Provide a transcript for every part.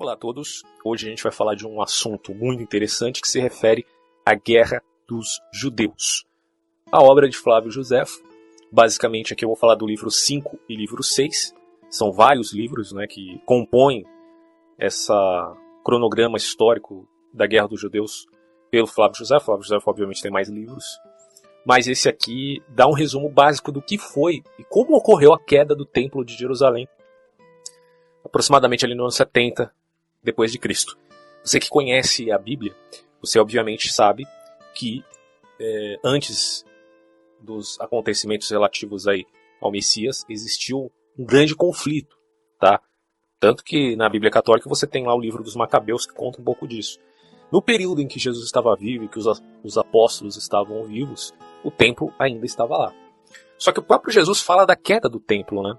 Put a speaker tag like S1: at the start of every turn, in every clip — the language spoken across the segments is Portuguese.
S1: Olá a todos. Hoje a gente vai falar de um assunto muito interessante que se refere à Guerra dos Judeus. A obra de Flávio Josefo. Basicamente aqui eu vou falar do livro 5 e livro 6. São vários livros né, que compõem essa cronograma histórico da Guerra dos Judeus pelo Flávio Josefo. Flávio Josefo obviamente tem mais livros. Mas esse aqui dá um resumo básico do que foi e como ocorreu a queda do Templo de Jerusalém aproximadamente ali no ano 70 depois de Cristo. Você que conhece a Bíblia, você obviamente sabe que é, antes dos acontecimentos relativos aí ao Messias existiu um grande conflito, tá? Tanto que na Bíblia Católica você tem lá o livro dos Macabeus que conta um pouco disso. No período em que Jesus estava vivo e que os, os apóstolos estavam vivos, o templo ainda estava lá. Só que o próprio Jesus fala da queda do templo, né?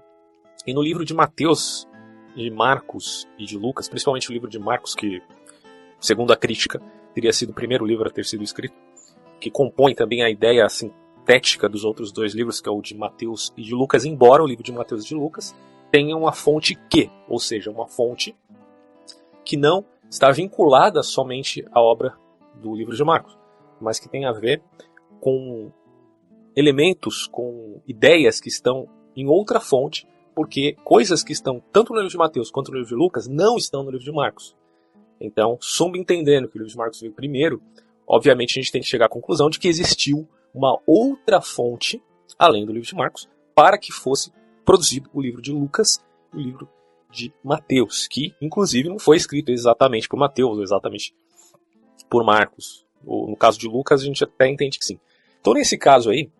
S1: E no livro de Mateus, de Marcos e de Lucas, principalmente o livro de Marcos, que, segundo a crítica, teria sido o primeiro livro a ter sido escrito, que compõe também a ideia sintética dos outros dois livros, que é o de Mateus e de Lucas, embora o livro de Mateus e de Lucas tenha uma fonte que, ou seja, uma fonte que não está vinculada somente à obra do livro de Marcos, mas que tem a ver com elementos, com ideias que estão em outra fonte porque coisas que estão tanto no livro de Mateus quanto no livro de Lucas não estão no livro de Marcos. Então, subentendendo que o livro de Marcos veio primeiro, obviamente a gente tem que chegar à conclusão de que existiu uma outra fonte, além do livro de Marcos, para que fosse produzido o livro de Lucas e o livro de Mateus, que inclusive não foi escrito exatamente por Mateus, ou exatamente por Marcos. Ou, no caso de Lucas, a gente até entende que sim. Então, nesse caso aí,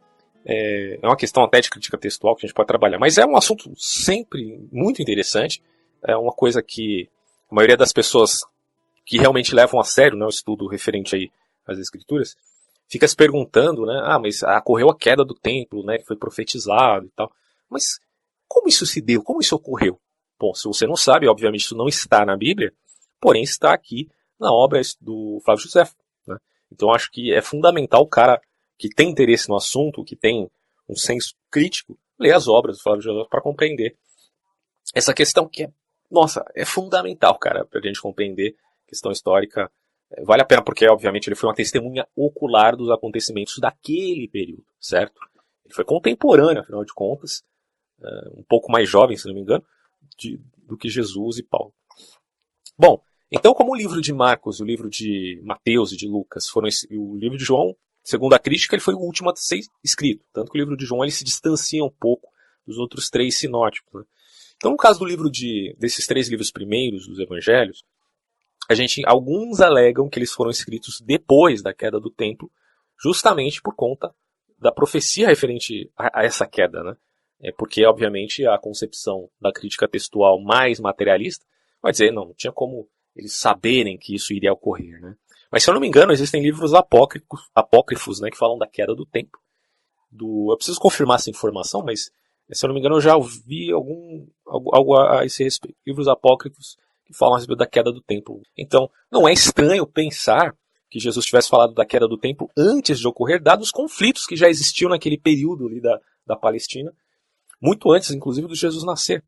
S1: é, é uma questão até de crítica textual que a gente pode trabalhar, mas é um assunto sempre muito interessante. É uma coisa que a maioria das pessoas que realmente levam a sério né, o estudo referente aí às escrituras fica se perguntando, né? Ah, mas ocorreu a queda do templo, né? Que foi profetizado e tal. Mas como isso se deu? Como isso ocorreu? Bom, se você não sabe, obviamente isso não está na Bíblia, porém está aqui na obra do Flávio José. Né? Então acho que é fundamental o cara que tem interesse no assunto, que tem um senso crítico, ler as obras do Flávio José para compreender essa questão que é, nossa, é fundamental, cara, para a gente compreender questão histórica. É, vale a pena porque, obviamente, ele foi uma testemunha ocular dos acontecimentos daquele período, certo? Ele foi contemporâneo, afinal de contas, é, um pouco mais jovem, se não me engano, de, do que Jesus e Paulo. Bom, então, como o livro de Marcos, o livro de Mateus e de Lucas foram o livro de João Segundo a crítica, ele foi o último a ser escrito, tanto que o livro de João ele se distancia um pouco dos outros três sinóticos. Né? Então, no caso do livro de desses três livros primeiros dos Evangelhos, a gente alguns alegam que eles foram escritos depois da queda do templo, justamente por conta da profecia referente a, a essa queda, né? É porque, obviamente, a concepção da crítica textual mais materialista vai dizer, não, não tinha como eles saberem que isso iria ocorrer, né? Mas se eu não me engano, existem livros apócrifos, apócrifos né, que falam da queda do tempo. Do, eu preciso confirmar essa informação, mas se eu não me engano, eu já ouvi algum, algo, a esse respeito. Livros apócrifos que falam a respeito da queda do templo. Então, não é estranho pensar que Jesus tivesse falado da queda do templo antes de ocorrer, dados os conflitos que já existiam naquele período ali da, da Palestina, muito antes, inclusive, do Jesus nascer.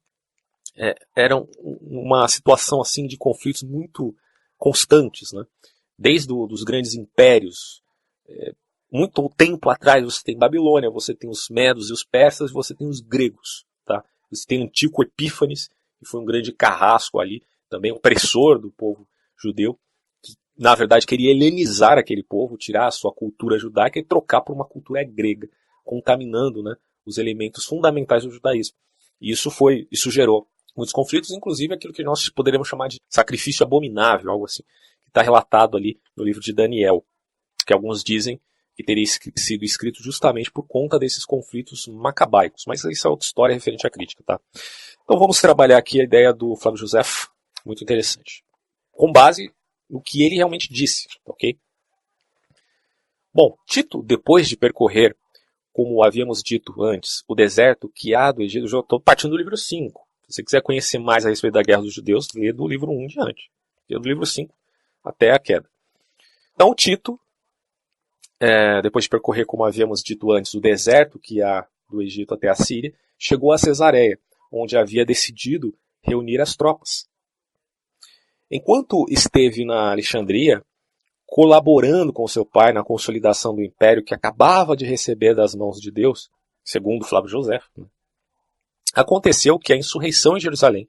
S1: É, era uma situação assim de conflitos muito constantes, né? Desde os grandes impérios. É, muito tempo atrás você tem Babilônia, você tem os Medos e os Persas, você tem os gregos. Tá? Você tem Antíoco Epífanes, que foi um grande carrasco ali, também opressor do povo judeu, que na verdade queria helenizar aquele povo, tirar a sua cultura judaica e trocar por uma cultura grega, contaminando né, os elementos fundamentais do judaísmo. E isso foi, isso gerou muitos conflitos, inclusive aquilo que nós poderíamos chamar de sacrifício abominável, algo assim está relatado ali no livro de Daniel, que alguns dizem que teria sido escrito justamente por conta desses conflitos macabaicos. Mas isso é outra história referente à crítica, tá? Então vamos trabalhar aqui a ideia do Flávio José, muito interessante. Com base no que ele realmente disse, ok? Bom, Tito, depois de percorrer, como havíamos dito antes, o deserto que há do Egito, já estou partindo do livro 5. Se você quiser conhecer mais a respeito da Guerra dos Judeus, lê do livro 1 diante. Lê do livro 5 até a queda. Então Tito, é, depois de percorrer, como havíamos dito antes, o deserto que há do Egito até a Síria, chegou a Cesareia, onde havia decidido reunir as tropas. Enquanto esteve na Alexandria, colaborando com seu pai na consolidação do império que acabava de receber das mãos de Deus, segundo Flávio José, né? aconteceu que a insurreição em Jerusalém,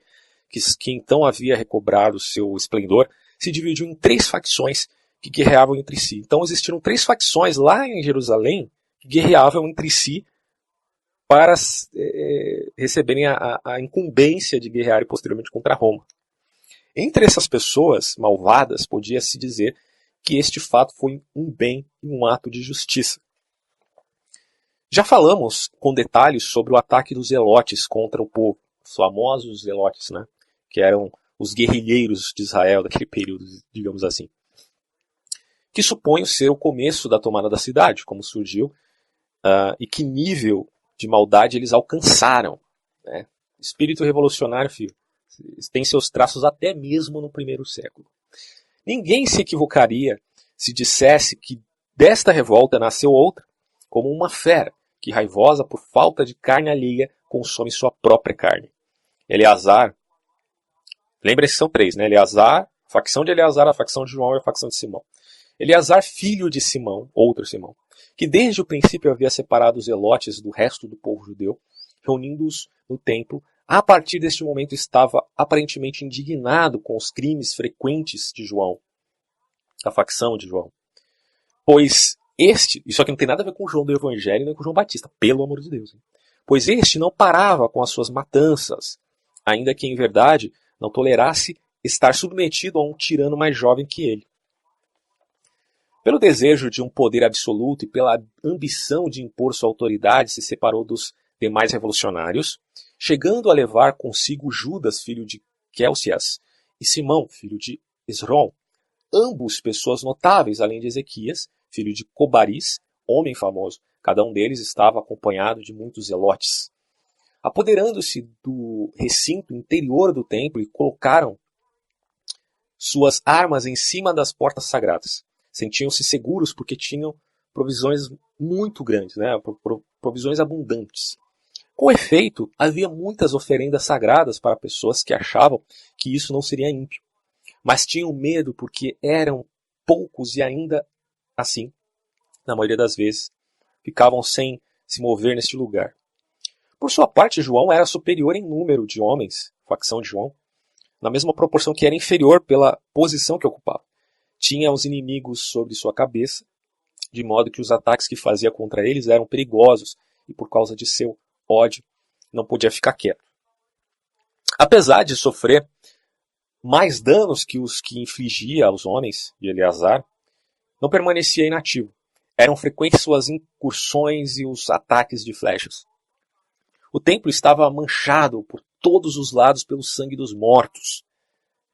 S1: que, que então havia recobrado seu esplendor, se dividiu em três facções que guerreavam entre si. Então existiram três facções lá em Jerusalém que guerreavam entre si para é, receberem a, a, incumbência de guerrear posteriormente contra Roma. Entre essas pessoas malvadas, podia-se dizer que este fato foi um bem e um ato de justiça. Já falamos com detalhes sobre o ataque dos zelotes contra o povo, os famosos zelotes, né? que eram os guerrilheiros de Israel daquele período, digamos assim. Que suponho ser o começo da tomada da cidade, como surgiu, uh, e que nível de maldade eles alcançaram. Né? Espírito revolucionário, filho, tem seus traços até mesmo no primeiro século. Ninguém se equivocaria se dissesse que desta revolta nasceu outra, como uma fera que, raivosa por falta de carne alheia, consome sua própria carne. Eleazar, lembre-se são três, né? Eleazar, a facção de Eleazar, a facção de João e a facção de Simão. Eleazar, filho de Simão, outro Simão, que desde o princípio havia separado os elotes do resto do povo judeu, reunindo-os no templo a partir deste momento estava aparentemente indignado com os crimes frequentes de João, a facção de João. Pois este, isso aqui não tem nada a ver com João do Evangelho nem com João Batista, pelo amor de Deus. Hein? Pois este não parava com as suas matanças, ainda que em verdade não tolerasse estar submetido a um tirano mais jovem que ele. Pelo desejo de um poder absoluto e pela ambição de impor sua autoridade, se separou dos demais revolucionários chegando a levar consigo Judas, filho de Quelcias, e Simão, filho de Esrom, ambos pessoas notáveis, além de Ezequias, filho de Cobaris, homem famoso. Cada um deles estava acompanhado de muitos zelotes. Apoderando-se do recinto interior do templo e colocaram suas armas em cima das portas sagradas. Sentiam-se seguros porque tinham provisões muito grandes, né? provisões abundantes. Com efeito, havia muitas oferendas sagradas para pessoas que achavam que isso não seria ímpio, mas tinham medo porque eram poucos e ainda assim, na maioria das vezes, ficavam sem se mover neste lugar. Por sua parte, João era superior em número de homens, facção de João, na mesma proporção que era inferior pela posição que ocupava. Tinha os inimigos sobre sua cabeça, de modo que os ataques que fazia contra eles eram perigosos e por causa de seu ódio, não podia ficar quieto. Apesar de sofrer mais danos que os que infligia aos homens de Eleazar, não permanecia inativo. Eram frequentes suas incursões e os ataques de flechas. O templo estava manchado por todos os lados pelo sangue dos mortos.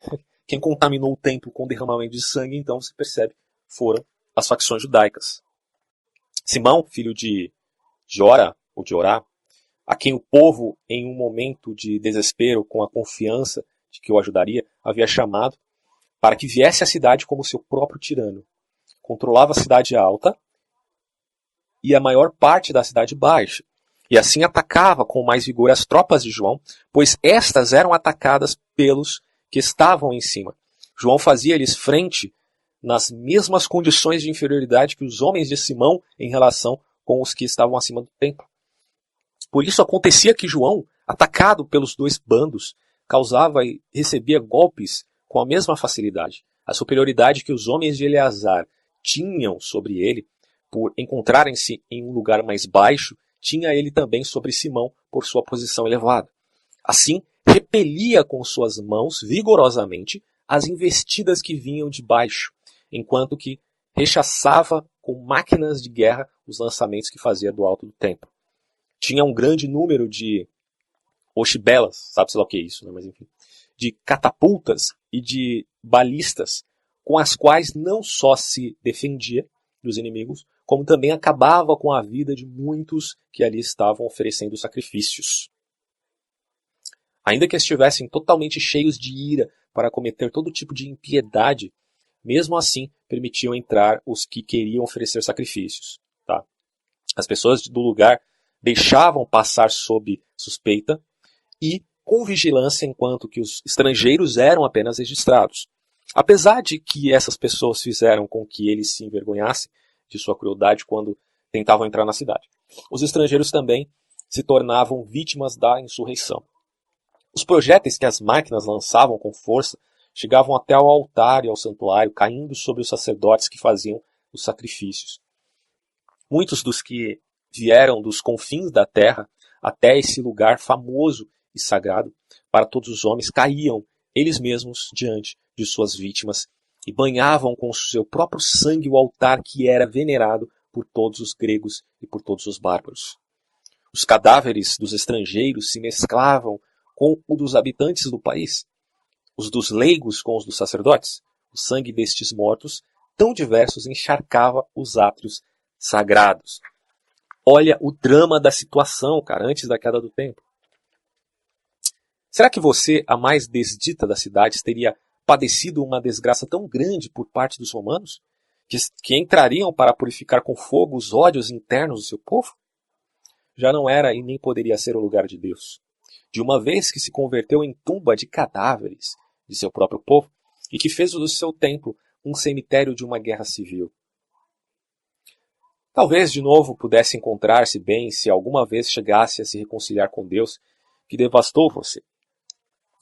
S1: Quem contaminou o templo com derramamento de sangue, então, você percebe, foram as facções judaicas. Simão, filho de Jora, ou de Orá, a quem o povo, em um momento de desespero, com a confiança de que o ajudaria, havia chamado para que viesse à cidade como seu próprio tirano. Controlava a cidade alta e a maior parte da cidade baixa, e assim atacava com mais vigor as tropas de João, pois estas eram atacadas pelos que estavam em cima. João fazia-lhes frente nas mesmas condições de inferioridade que os homens de Simão em relação com os que estavam acima do templo. Por isso acontecia que João, atacado pelos dois bandos, causava e recebia golpes com a mesma facilidade. A superioridade que os homens de Eleazar tinham sobre ele, por encontrarem-se em um lugar mais baixo, tinha ele também sobre Simão por sua posição elevada. Assim, repelia com suas mãos vigorosamente as investidas que vinham de baixo, enquanto que rechaçava com máquinas de guerra os lançamentos que fazia do alto do templo tinha um grande número de oxibelas, sabe-se lá o que é isso, né? mas enfim, de catapultas e de balistas, com as quais não só se defendia dos inimigos, como também acabava com a vida de muitos que ali estavam oferecendo sacrifícios. Ainda que estivessem totalmente cheios de ira para cometer todo tipo de impiedade, mesmo assim permitiam entrar os que queriam oferecer sacrifícios. Tá? As pessoas do lugar deixavam passar sob suspeita e com vigilância enquanto que os estrangeiros eram apenas registrados. Apesar de que essas pessoas fizeram com que eles se envergonhassem de sua crueldade quando tentavam entrar na cidade. Os estrangeiros também se tornavam vítimas da insurreição. Os projéteis que as máquinas lançavam com força chegavam até ao altar e ao santuário, caindo sobre os sacerdotes que faziam os sacrifícios. Muitos dos que vieram dos confins da terra até esse lugar famoso e sagrado para todos os homens caíam eles mesmos diante de suas vítimas e banhavam com seu próprio sangue o altar que era venerado por todos os gregos e por todos os bárbaros. Os cadáveres dos estrangeiros se mesclavam com o dos habitantes do país, os dos leigos com os dos sacerdotes. O sangue destes mortos, tão diversos, encharcava os átrios sagrados. Olha o drama da situação, cara, antes da queda do templo. Será que você, a mais desdita das cidades, teria padecido uma desgraça tão grande por parte dos romanos, que, que entrariam para purificar com fogo os ódios internos do seu povo? Já não era e nem poderia ser o lugar de Deus. De uma vez que se converteu em tumba de cadáveres de seu próprio povo, e que fez do seu templo um cemitério de uma guerra civil. Talvez de novo pudesse encontrar-se bem se alguma vez chegasse a se reconciliar com Deus que devastou você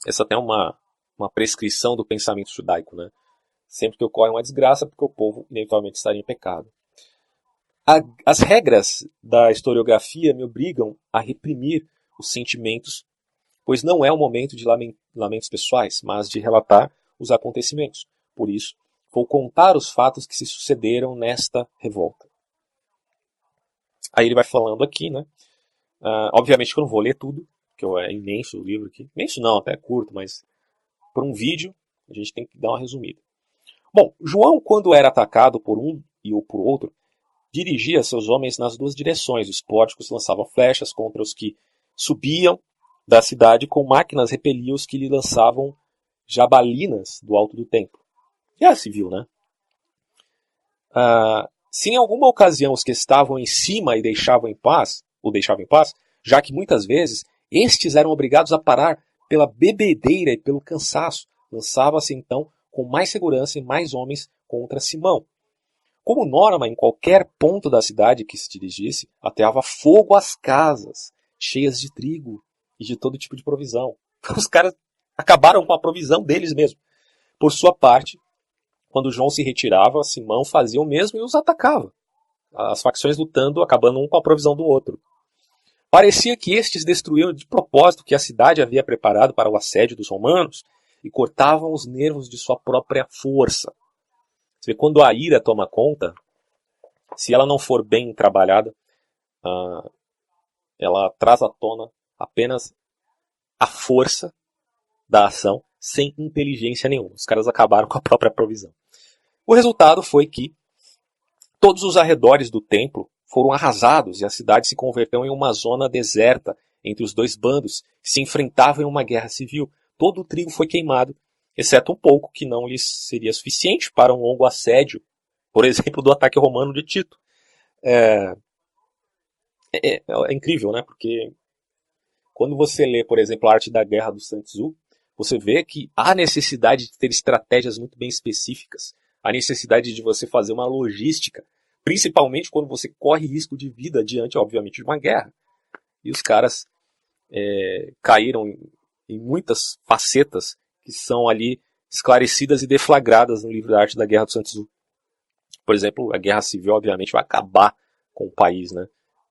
S1: essa até é uma, uma prescrição do pensamento judaico, né? Sempre que ocorre uma desgraça, porque o povo inevitavelmente estaria em pecado. A, as regras da historiografia me obrigam a reprimir os sentimentos, pois não é o momento de lamentos pessoais, mas de relatar os acontecimentos. Por isso, vou contar os fatos que se sucederam nesta revolta. Aí ele vai falando aqui, né? Uh, obviamente que eu não vou ler tudo, que é imenso o livro aqui. Imenso não, até curto, mas por um vídeo a gente tem que dar uma resumida. Bom, João, quando era atacado por um e ou por outro, dirigia seus homens nas duas direções. Os pórticos lançavam flechas contra os que subiam da cidade, com máquinas repeliam os que lhe lançavam jabalinas do alto do templo. Guerra civil, né? Ah, se em alguma ocasião os que estavam em cima e deixavam em paz, o deixavam em paz, já que muitas vezes estes eram obrigados a parar pela bebedeira e pelo cansaço. Lançava-se então com mais segurança e mais homens contra Simão. Como norma, em qualquer ponto da cidade que se dirigisse, ateava fogo às casas, cheias de trigo e de todo tipo de provisão. Os caras acabaram com a provisão deles mesmos. Por sua parte, quando João se retirava, Simão fazia o mesmo e os atacava. As facções lutando, acabando um com a provisão do outro. Parecia que estes destruíam de propósito que a cidade havia preparado para o assédio dos romanos e cortavam os nervos de sua própria força. Você vê, quando a ira toma conta, se ela não for bem trabalhada, uh, ela traz à tona apenas a força da ação sem inteligência nenhuma. Os caras acabaram com a própria provisão. O resultado foi que todos os arredores do templo foram arrasados e a cidade se converteu em uma zona deserta entre os dois bandos que se enfrentavam em uma guerra civil. Todo o trigo foi queimado, exceto um pouco que não lhes seria suficiente para um longo assédio, por exemplo, do ataque romano de Tito. É, é, é, é incrível, né? Porque quando você lê, por exemplo, a arte da guerra do Sun Tzu, você vê que há necessidade de ter estratégias muito bem específicas, a necessidade de você fazer uma logística Principalmente quando você corre risco de vida diante, obviamente, de uma guerra. E os caras é, caíram em, em muitas facetas que são ali esclarecidas e deflagradas no livro da arte da Guerra do Santos Por exemplo, a guerra civil, obviamente, vai acabar com o país. Né?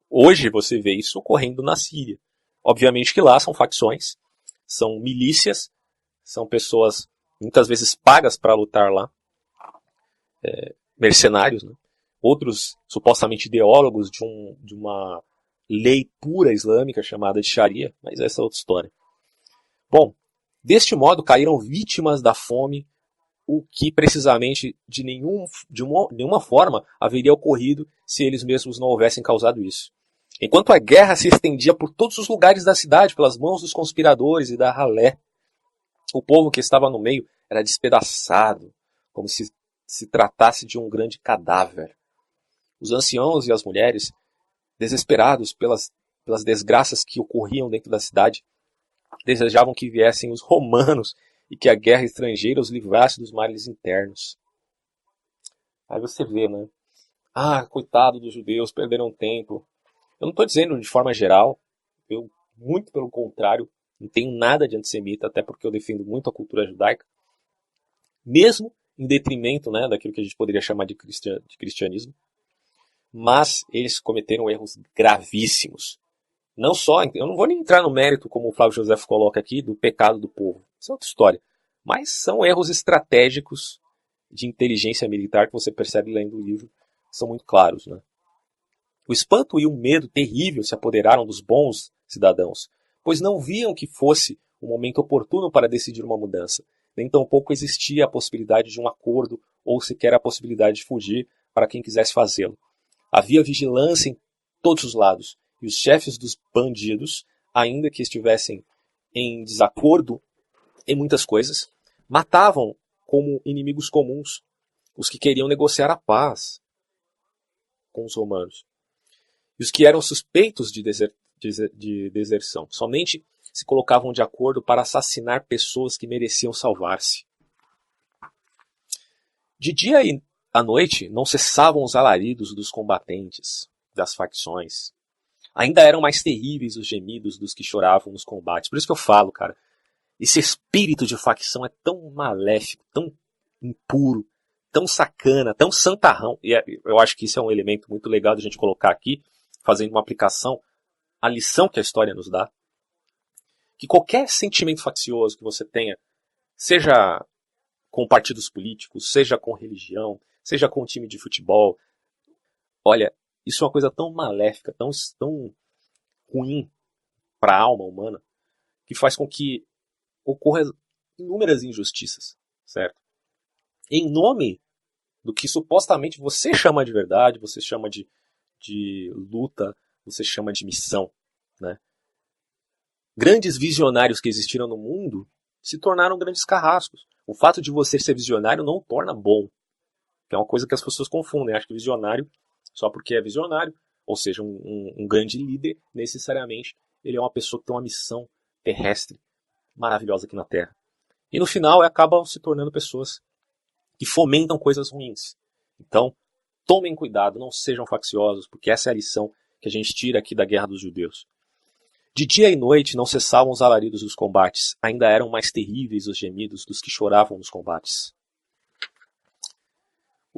S1: Hoje você vê isso ocorrendo na Síria. Obviamente que lá são facções, são milícias, são pessoas muitas vezes pagas para lutar lá, é, mercenários. Né? Outros supostamente ideólogos de, um, de uma lei pura islâmica chamada de Sharia, mas essa é outra história. Bom, deste modo caíram vítimas da fome, o que precisamente de, nenhum, de uma, nenhuma forma haveria ocorrido se eles mesmos não houvessem causado isso. Enquanto a guerra se estendia por todos os lugares da cidade, pelas mãos dos conspiradores e da ralé, o povo que estava no meio era despedaçado, como se se tratasse de um grande cadáver. Os anciãos e as mulheres, desesperados pelas, pelas desgraças que ocorriam dentro da cidade, desejavam que viessem os romanos e que a guerra estrangeira os livrasse dos males internos. Aí você vê, né? Ah, coitado dos judeus, perderam tempo. Eu não estou dizendo de forma geral, eu, muito pelo contrário, não tenho nada de antissemita, até porque eu defendo muito a cultura judaica, mesmo em detrimento né, daquilo que a gente poderia chamar de, de cristianismo. Mas eles cometeram erros gravíssimos. Não só, eu não vou nem entrar no mérito, como o Flávio José coloca aqui, do pecado do povo. Isso é outra história. Mas são erros estratégicos de inteligência militar que você percebe lendo o livro, são muito claros. Né? O espanto e o medo terrível se apoderaram dos bons cidadãos, pois não viam que fosse o momento oportuno para decidir uma mudança, nem tampouco existia a possibilidade de um acordo ou sequer a possibilidade de fugir para quem quisesse fazê-lo. Havia vigilância em todos os lados, e os chefes dos bandidos, ainda que estivessem em desacordo em muitas coisas, matavam como inimigos comuns os que queriam negociar a paz com os romanos. E os que eram suspeitos de, deser, de, de deserção somente se colocavam de acordo para assassinar pessoas que mereciam salvar-se. De dia e à noite não cessavam os alaridos dos combatentes, das facções. Ainda eram mais terríveis os gemidos dos que choravam nos combates. Por isso que eu falo, cara, esse espírito de facção é tão maléfico, tão impuro, tão sacana, tão santarrão. E é, eu acho que isso é um elemento muito legal de a gente colocar aqui, fazendo uma aplicação, a lição que a história nos dá. Que qualquer sentimento faccioso que você tenha, seja com partidos políticos, seja com religião, seja com um time de futebol, olha, isso é uma coisa tão maléfica, tão, tão ruim para a alma humana, que faz com que ocorram inúmeras injustiças, certo? Em nome do que supostamente você chama de verdade, você chama de, de luta, você chama de missão, né? Grandes visionários que existiram no mundo se tornaram grandes carrascos. O fato de você ser visionário não torna bom. Que é uma coisa que as pessoas confundem. Acho que visionário, só porque é visionário, ou seja, um, um, um grande líder, necessariamente ele é uma pessoa que tem uma missão terrestre maravilhosa aqui na Terra. E no final acabam se tornando pessoas que fomentam coisas ruins. Então, tomem cuidado, não sejam facciosos, porque essa é a lição que a gente tira aqui da guerra dos judeus. De dia e noite não cessavam os alaridos dos combates, ainda eram mais terríveis os gemidos dos que choravam nos combates.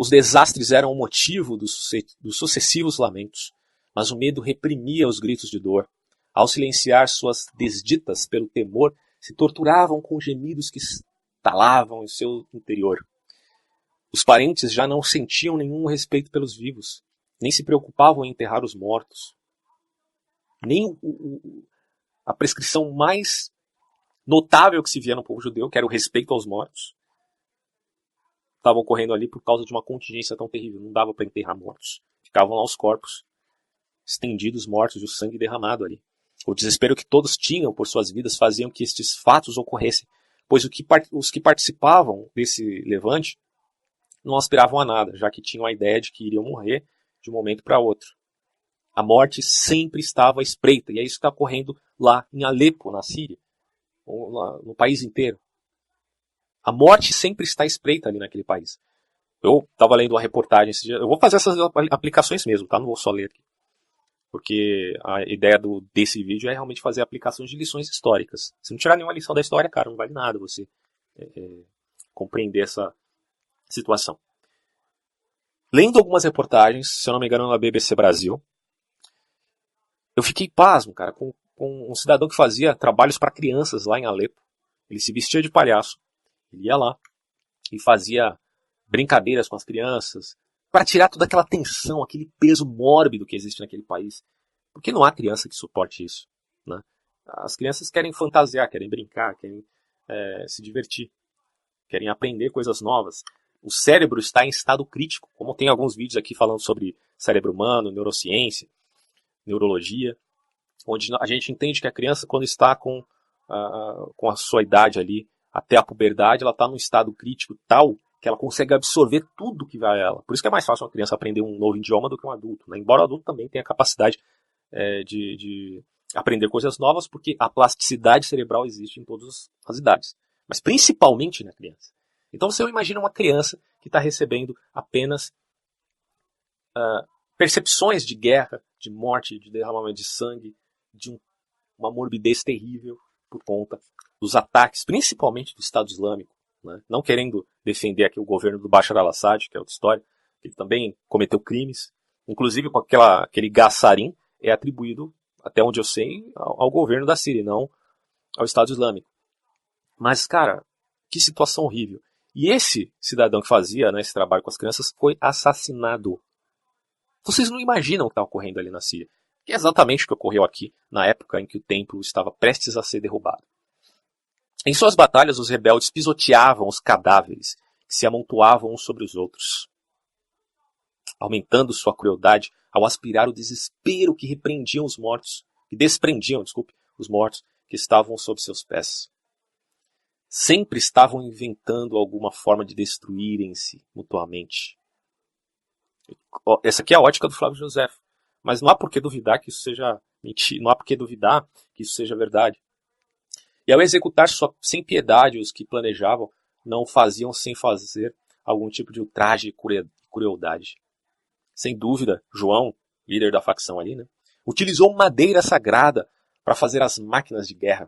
S1: Os desastres eram o motivo dos, sucessivos lamentos, mas o medo reprimia os gritos de dor. Ao silenciar suas desditas pelo temor, se torturavam com gemidos que estalavam em seu interior. Os parentes já não sentiam nenhum respeito pelos vivos, nem se preocupavam em enterrar os mortos. Nem o, o, a prescrição mais notável que se via no povo judeu, que era o respeito aos mortos, estava ocorrendo ali por causa de uma contingência tão terrível. Não dava para enterrar mortos. Ficavam lá os corpos estendidos, mortos, e o sangue derramado ali. O desespero que todos tinham por suas vidas faziam que estes fatos ocorressem, pois que, os que participavam desse levante não aspiravam a nada, já que tinham a ideia de que iriam morrer de um momento para outro. A morte sempre estava à espreita, e é isso que está ocorrendo lá em Alepo, na Síria, no país inteiro. A morte sempre está espreita ali naquele país. Eu estava lendo uma reportagem esse dia, eu vou fazer essas aplicações mesmo, tá? Não vou só ler aqui porque a ideia do, desse vídeo é realmente fazer aplicações de lições históricas. Se não tirar nenhuma lição da história, cara, não vale nada você é, é, compreender essa situação. Lendo algumas reportagens, se eu não me engano, na BBC Brasil, eu fiquei pasmo, cara, com, com um cidadão que fazia trabalhos para crianças lá em Alepo. Ele se vestia de palhaço, ele ia lá e fazia brincadeiras com as crianças, para tirar toda aquela tensão, aquele peso mórbido que existe naquele país. Porque não há criança que suporte isso. Né? As crianças querem fantasiar, querem brincar, querem é, se divertir, querem aprender coisas novas. O cérebro está em estado crítico, como tem alguns vídeos aqui falando sobre cérebro humano, neurociência, neurologia, onde a gente entende que a criança, quando está com, com a sua idade ali, até a puberdade, ela está num estado crítico tal que ela consegue absorver tudo que vai a ela. Por isso que é mais fácil uma criança aprender um novo idioma do que um adulto. Né? Embora o adulto também tenha capacidade é, de, de, aprender coisas novas, porque a plasticidade cerebral existe em todas as idades, mas principalmente na criança. Então você imagina uma criança que está recebendo apenas uh, percepções de guerra, de morte, de derramamento de sangue, de um, uma morbidez terrível por conta dos ataques, principalmente do Estado Islâmico. Né? Não querendo defender aqui o governo do Bashar al-Assad, que é outra história, ele também cometeu crimes, inclusive com aquela, aquele gás sarin, é atribuído, até onde eu sei, ao, ao governo da Síria, não ao Estado Islâmico. Mas, cara, que situação horrível. E esse cidadão que fazia né, esse trabalho com as crianças foi assassinado. Vocês não imaginam o que está ocorrendo ali na Síria. Que é exatamente o que ocorreu aqui, na época em que o templo estava prestes a ser derrubado. Em suas batalhas, os rebeldes pisoteavam os cadáveres, que se amontoavam uns sobre os outros aumentando sua crueldade ao aspirar o desespero que repreendiam os mortos, que desprendiam, desculpe, os mortos que estavam sob seus pés. Sempre estavam inventando alguma forma de destruírem-se mutuamente. Essa aqui é a ótica do Flávio José. Mas não há por que duvidar que isso seja mentira, não há por que duvidar que isso seja verdade. E ao executar sua, sem piedade os que planejavam, não faziam sem fazer algum tipo de ultraje e crueldade sem dúvida, João, líder da facção ali, né, utilizou madeira sagrada para fazer as máquinas de guerra.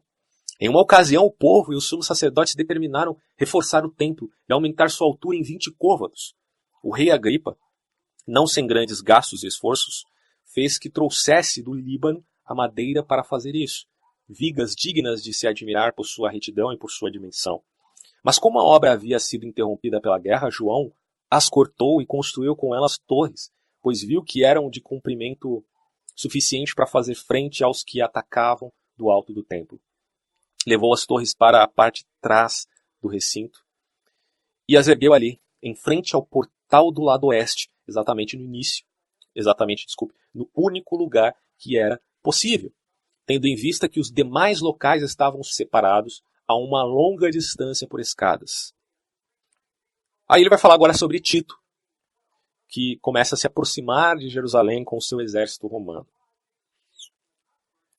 S1: Em uma ocasião, o povo e os sumos sacerdotes determinaram reforçar o templo e aumentar sua altura em 20 côvados. O rei Agripa, não sem grandes gastos e esforços, fez que trouxesse do Líbano a madeira para fazer isso, vigas dignas de se admirar por sua retidão e por sua dimensão. Mas como a obra havia sido interrompida pela guerra, João as cortou e construiu com elas torres pois viu que eram de comprimento suficiente para fazer frente aos que atacavam do alto do templo. Levou as torres para a parte trás do recinto e as ergueu ali, em frente ao portal do lado oeste, exatamente no início, exatamente, desculpe, no único lugar que era possível, tendo em vista que os demais locais estavam separados a uma longa distância por escadas. Aí ele vai falar agora sobre Tito, que começa a se aproximar de Jerusalém com o seu exército romano.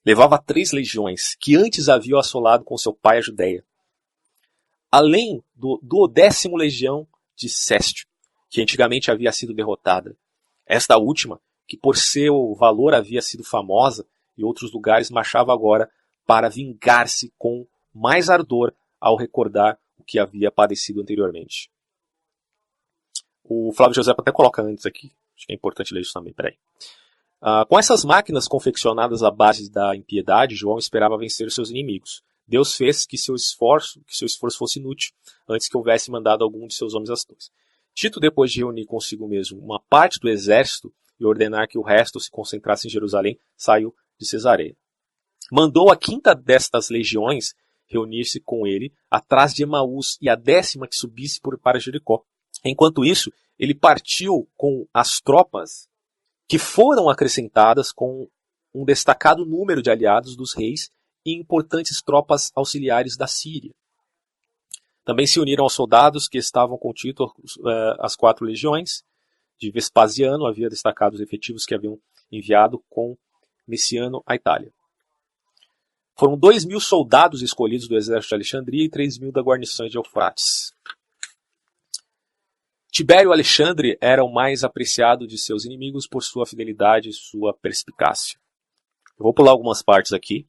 S1: Levava três legiões, que antes haviam assolado com seu pai a Judéia. Além do, décimo legião de Céstio, que antigamente havia sido derrotada. Esta última, que por seu valor havia sido famosa, e outros lugares marchava agora para vingar-se com mais ardor ao recordar o que havia padecido anteriormente. O Flávio José até coloca antes aqui. Acho que é importante ler isso também. Peraí. Uh, com essas máquinas confeccionadas à base da impiedade, João esperava vencer seus inimigos. Deus fez que seu esforço, que seu esforço fosse inútil, antes que houvesse mandado algum de seus homens às torres. Tito, depois de reunir consigo mesmo uma parte do exército e ordenar que o resto se concentrasse em Jerusalém, saiu de Cesareia. Mandou a quinta destas legiões reunir-se com ele atrás de Emaús e a décima que subisse por, para Jericó. Enquanto isso, ele partiu com as tropas que foram acrescentadas com um destacado número de aliados dos reis e importantes tropas auxiliares da Síria. Também se uniram aos soldados que estavam com Tito uh, as quatro legiões de Vespasiano, havia destacado os efetivos que haviam enviado com Messiano à Itália. Foram dois mil soldados escolhidos do exército de Alexandria e três mil da guarnição de Eufrates. Tibério Alexandre era o mais apreciado de seus inimigos por sua fidelidade e sua perspicácia. Eu vou pular algumas partes aqui.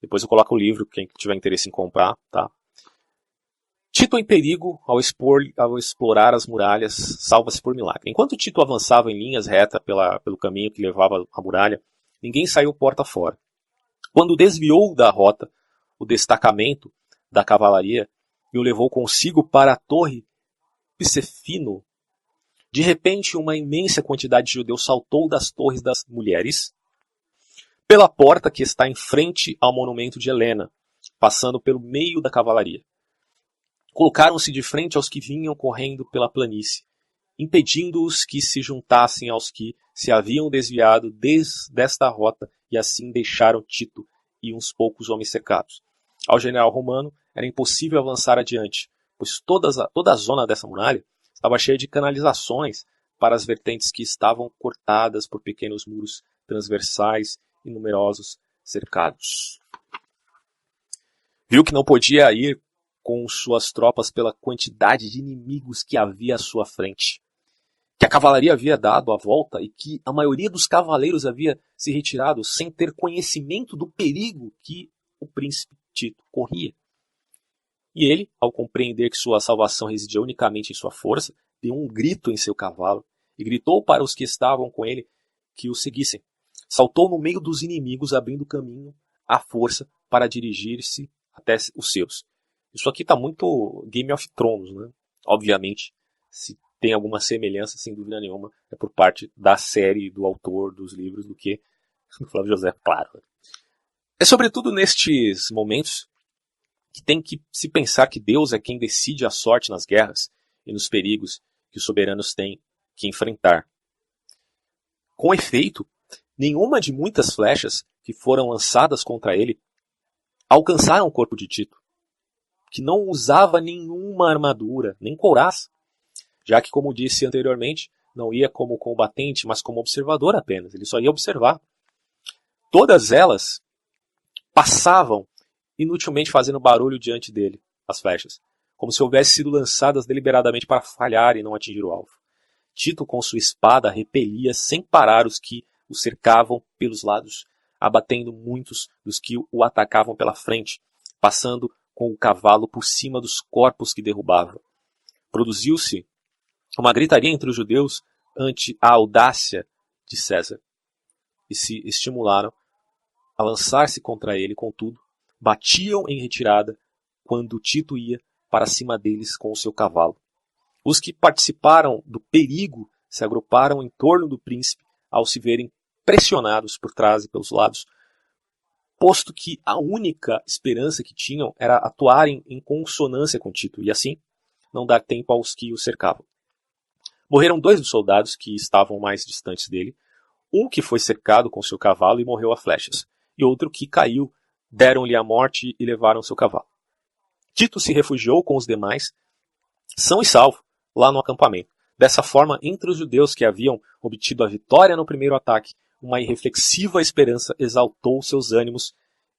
S1: Depois eu coloco o livro, quem tiver interesse em comprar, tá? Tito em perigo ao, expor, ao explorar as muralhas, salva-se por milagre. Enquanto Tito avançava em linhas retas pela, pelo caminho que levava à muralha, ninguém saiu porta fora. Quando desviou da rota, o destacamento da cavalaria e o levou consigo para a torre Psefino, de repente uma imensa quantidade de judeus saltou das torres das mulheres pela porta que está em frente ao monumento de Helena, passando pelo meio da cavalaria. Colocaram-se de frente aos que vinham correndo pela planície, impedindo-os que se juntassem aos que se haviam desviado des desta rota e assim deixaram Tito e uns poucos homens cercados. Ao general romano era impossível avançar adiante, pois toda a, toda a zona dessa muralha estava cheia de canalizações para as vertentes que estavam cortadas por pequenos muros transversais e numerosos cercados. Viu que não podia ir com suas tropas pela quantidade de inimigos que havia à sua frente. Que a cavalaria havia dado a volta e que a maioria dos cavaleiros havia se retirado sem ter conhecimento do perigo que o príncipe Tito corria. E ele, ao compreender que sua salvação residia unicamente em sua força, deu um grito em seu cavalo e gritou para os que estavam com ele que o seguissem. Saltou no meio dos inimigos, abrindo caminho à força para dirigir-se até os seus. Isso aqui está muito Game of Thrones, né? Obviamente, se tem alguma semelhança, sem dúvida nenhuma, é por parte da série, do autor dos livros, do que do Flávio José, claro. É sobretudo nestes momentos que tem que se pensar que Deus é quem decide a sorte nas guerras e nos perigos que os soberanos têm que enfrentar. Com efeito, nenhuma de muitas flechas que foram lançadas contra ele alcançaram o corpo de Tito, que não usava nenhuma armadura, nem couraça, já que, como disse anteriormente, não ia como combatente, mas como observador apenas, ele só ia observar. Todas elas passavam inutilmente fazendo barulho diante dele, as flechas, como se houvessem sido lançadas deliberadamente para falhar e não atingir o alvo. Tito, com sua espada, repelia sem parar os que o cercavam pelos lados, abatendo muitos dos que o atacavam pela frente, passando com o cavalo por cima dos corpos que derrubava. Produziu-se uma gritaria entre os judeus ante a audácia de César e se estimularam a lançar-se contra ele, contudo, batiam em retirada quando Tito ia para cima deles com o seu cavalo. Os que participaram do perigo se agruparam em torno do príncipe ao se verem pressionados por trás e pelos lados, posto que a única esperança que tinham era atuarem em consonância com Tito e assim não dar tempo aos que o cercavam. Morreram dois dos soldados que estavam mais distantes dele, um que foi cercado com seu cavalo e morreu a flechas, e outro que caiu, deram-lhe a morte e levaram seu cavalo. Tito se refugiou com os demais, são e salvo, lá no acampamento. Dessa forma, entre os judeus que haviam obtido a vitória no primeiro ataque, uma irreflexiva esperança exaltou seus ânimos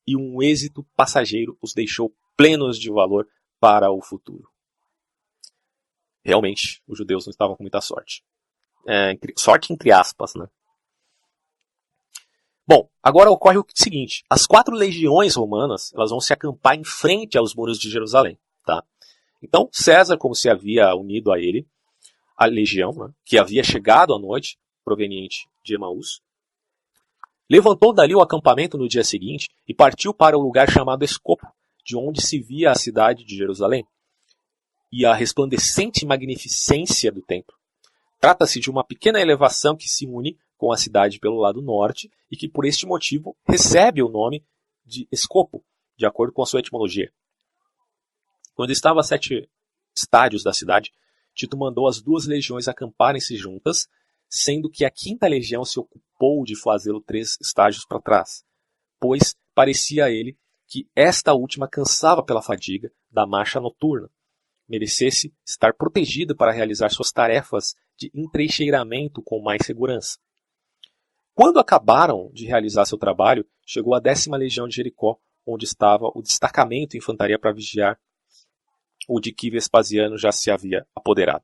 S1: e um êxito passageiro os deixou plenos de valor para o futuro. Realmente, os judeus não estavam com muita sorte. É, sorte entre aspas, né? Bom, agora ocorre o seguinte: as quatro legiões romanas elas vão se acampar em frente aos muros de Jerusalém, tá? Então César, como se havia unido a ele, a legião, né, que havia chegado à noite, proveniente de Emaús, levantou dali o acampamento no dia seguinte e partiu para o lugar chamado Escopo, de onde se via a cidade de Jerusalém e a resplandecente magnificência do templo. Trata-se de uma pequena elevação que se une com a cidade pelo lado norte e que, por este motivo, recebe o nome de Escopo, de acordo com a sua etimologia. Quando estava a sete estádios da cidade, Tito mandou as duas legiões acamparem-se juntas, sendo que a quinta legião se ocupou de fazê-lo três estágios para trás, pois parecia a ele que esta última cansava pela fadiga da marcha noturna, merecesse estar protegida para realizar suas tarefas de entrecheiramento com mais segurança. Quando acabaram de realizar seu trabalho, chegou a décima legião de Jericó, onde estava o destacamento de infantaria para vigiar o de que Vespasiano já se havia apoderado.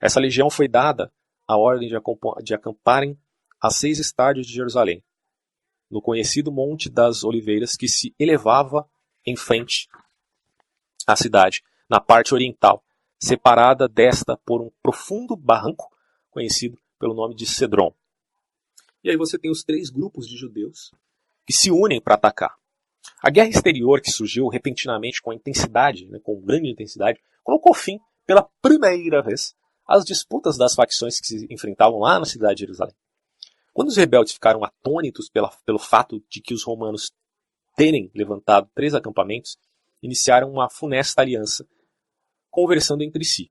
S1: Essa legião foi dada a ordem de acamparem a seis estádios de Jerusalém, no conhecido Monte das Oliveiras que se elevava em frente à cidade, na parte oriental, separada desta por um profundo barranco conhecido pelo nome de Cedron. E aí você tem os três grupos de judeus que se unem para atacar. A guerra exterior que surgiu repentinamente com intensidade, né, com grande intensidade, colocou fim, pela primeira vez, às disputas das facções que se enfrentavam lá na cidade de Jerusalém. Quando os rebeldes ficaram atônitos pela, pelo fato de que os romanos terem levantado três acampamentos, iniciaram uma funesta aliança, conversando entre si.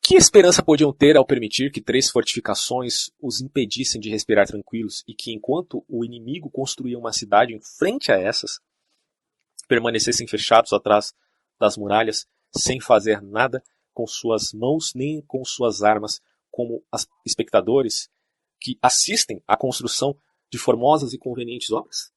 S1: Que esperança podiam ter ao permitir que três fortificações os impedissem de respirar tranquilos e que, enquanto o inimigo construía uma cidade em frente a essas, permanecessem fechados atrás das muralhas, sem fazer nada com suas mãos nem com suas armas, como espectadores que assistem à construção de formosas e convenientes obras?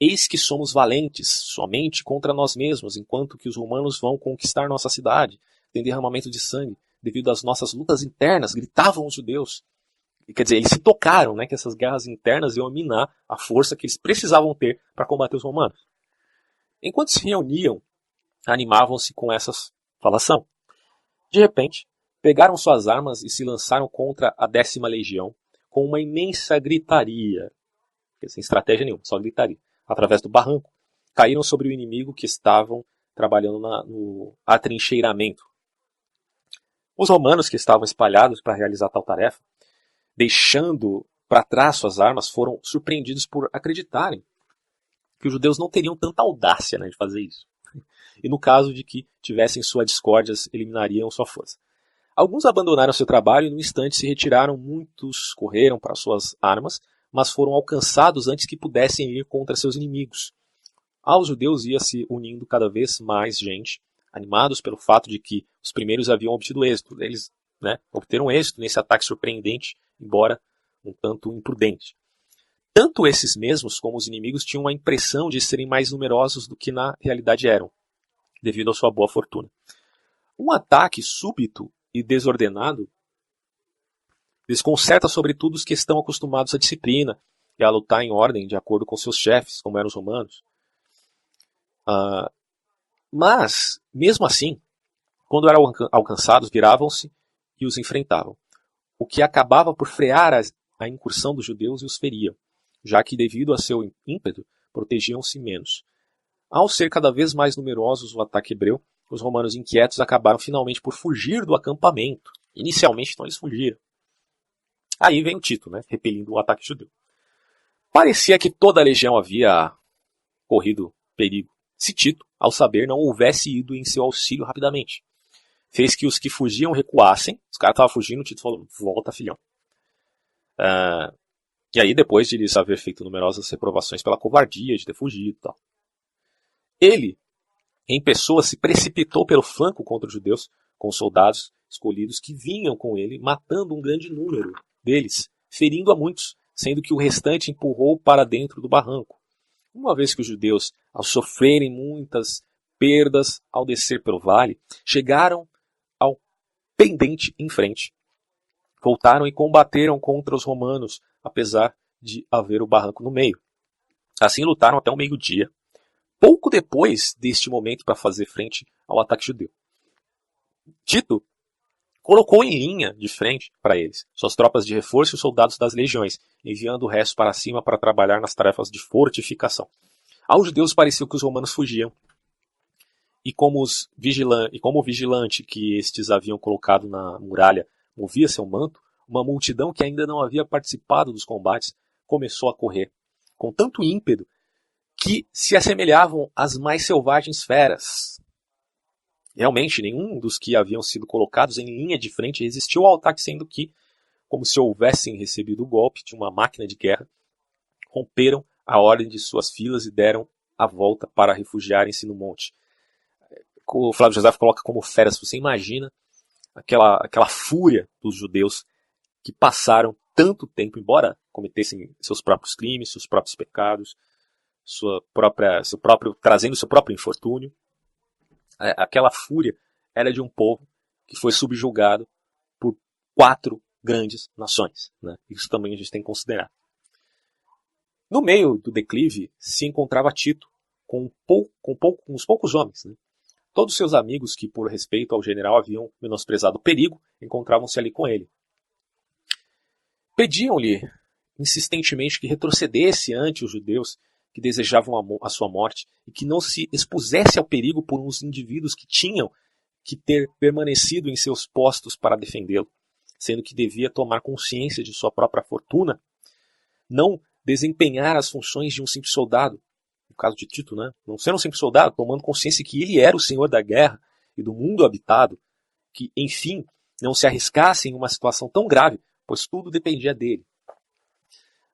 S1: Eis que somos valentes somente contra nós mesmos, enquanto que os romanos vão conquistar nossa cidade, tem derramamento de sangue, devido às nossas lutas internas, gritavam os judeus. Quer dizer, eles se tocaram né, que essas guerras internas iam minar a força que eles precisavam ter para combater os romanos. Enquanto se reuniam, animavam-se com essa falação. De repente, pegaram suas armas e se lançaram contra a décima legião, com uma imensa gritaria. Sem estratégia nenhuma, só gritaria através do barranco, caíram sobre o inimigo que estavam trabalhando na, no atrincheiramento. Os romanos que estavam espalhados para realizar tal tarefa, deixando para trás suas armas, foram surpreendidos por acreditarem que os judeus não teriam tanta audácia né, de fazer isso. E no caso de que tivessem suas discórdias, eliminariam sua força. Alguns abandonaram seu trabalho e no instante se retiraram, muitos correram para suas armas, mas foram alcançados antes que pudessem ir contra seus inimigos. Aos judeus ia se unindo cada vez mais gente, animados pelo fato de que os primeiros haviam obtido êxito. Eles né, obteram êxito nesse ataque surpreendente, embora um tanto imprudente. Tanto esses mesmos como os inimigos tinham a impressão de serem mais numerosos do que na realidade eram, devido à sua boa fortuna. Um ataque súbito e desordenado Desconcerta sobretudo os que estão acostumados à disciplina e a lutar em ordem de acordo com seus chefes, como eram os romanos. Uh, mas, mesmo assim, quando eram alcançados, viravam-se e os enfrentavam, o que acabava por frear a, a incursão dos judeus e os feria, já que, devido a seu ímpeto, protegiam-se menos. Ao ser cada vez mais numerosos o ataque hebreu, os romanos inquietos acabaram finalmente por fugir do acampamento. Inicialmente, então, eles fugiram. Aí vem o Tito, né, repelindo o ataque judeu. Parecia que toda a legião havia corrido perigo, se Tito, ao saber, não houvesse ido em seu auxílio rapidamente. Fez que os que fugiam recuassem, os caras estavam fugindo, Tito falou, volta filhão. Uh, e aí, depois de eles haver feito numerosas reprovações pela covardia de ter fugido e tal. Ele, em pessoa, se precipitou pelo flanco contra os judeus, com soldados escolhidos que vinham com ele, matando um grande número deles, ferindo a muitos, sendo que o restante empurrou para dentro do barranco. Uma vez que os judeus, ao sofrerem muitas perdas ao descer pelo vale, chegaram ao pendente em frente. Voltaram e combateram contra os romanos, apesar de haver o barranco no meio. Assim lutaram até o meio-dia, pouco depois deste momento para fazer frente ao ataque judeu. Tito colocou em linha de frente para eles suas tropas de reforço e os soldados das legiões, enviando o resto para cima para trabalhar nas tarefas de fortificação. Aos judeus pareceu que os romanos fugiam. E como, os vigilan e como o vigilante que estes haviam colocado na muralha movia seu manto, uma multidão que ainda não havia participado dos combates começou a correr, com tanto ímpeto que se assemelhavam às mais selvagens feras, Realmente, nenhum dos que haviam sido colocados em linha de frente resistiu ao ataque, sendo que, como se houvessem recebido o golpe de uma máquina de guerra, romperam a ordem de suas filas e deram a volta para refugiarem-se no monte. O Flávio José coloca como feras, você imagina aquela, aquela fúria dos judeus que passaram tanto tempo, embora cometessem seus próprios crimes, seus próprios pecados, sua própria, seu próprio, trazendo seu próprio infortúnio, é, aquela fúria era de um povo que foi subjugado por quatro grandes nações. Né? Isso também a gente tem que considerar. No meio do declive se encontrava Tito, com, pou, com, pou, com uns poucos homens. Né? Todos seus amigos, que por respeito ao general haviam menosprezado o perigo, encontravam-se ali com ele. Pediam-lhe insistentemente que retrocedesse ante os judeus que desejavam a sua morte e que não se expusesse ao perigo por uns indivíduos que tinham que ter permanecido em seus postos para defendê-lo, sendo que devia tomar consciência de sua própria fortuna, não desempenhar as funções de um simples soldado, no caso de Tito, né? não ser um simples soldado, tomando consciência que ele era o senhor da guerra e do mundo habitado, que, enfim, não se arriscasse em uma situação tão grave, pois tudo dependia dele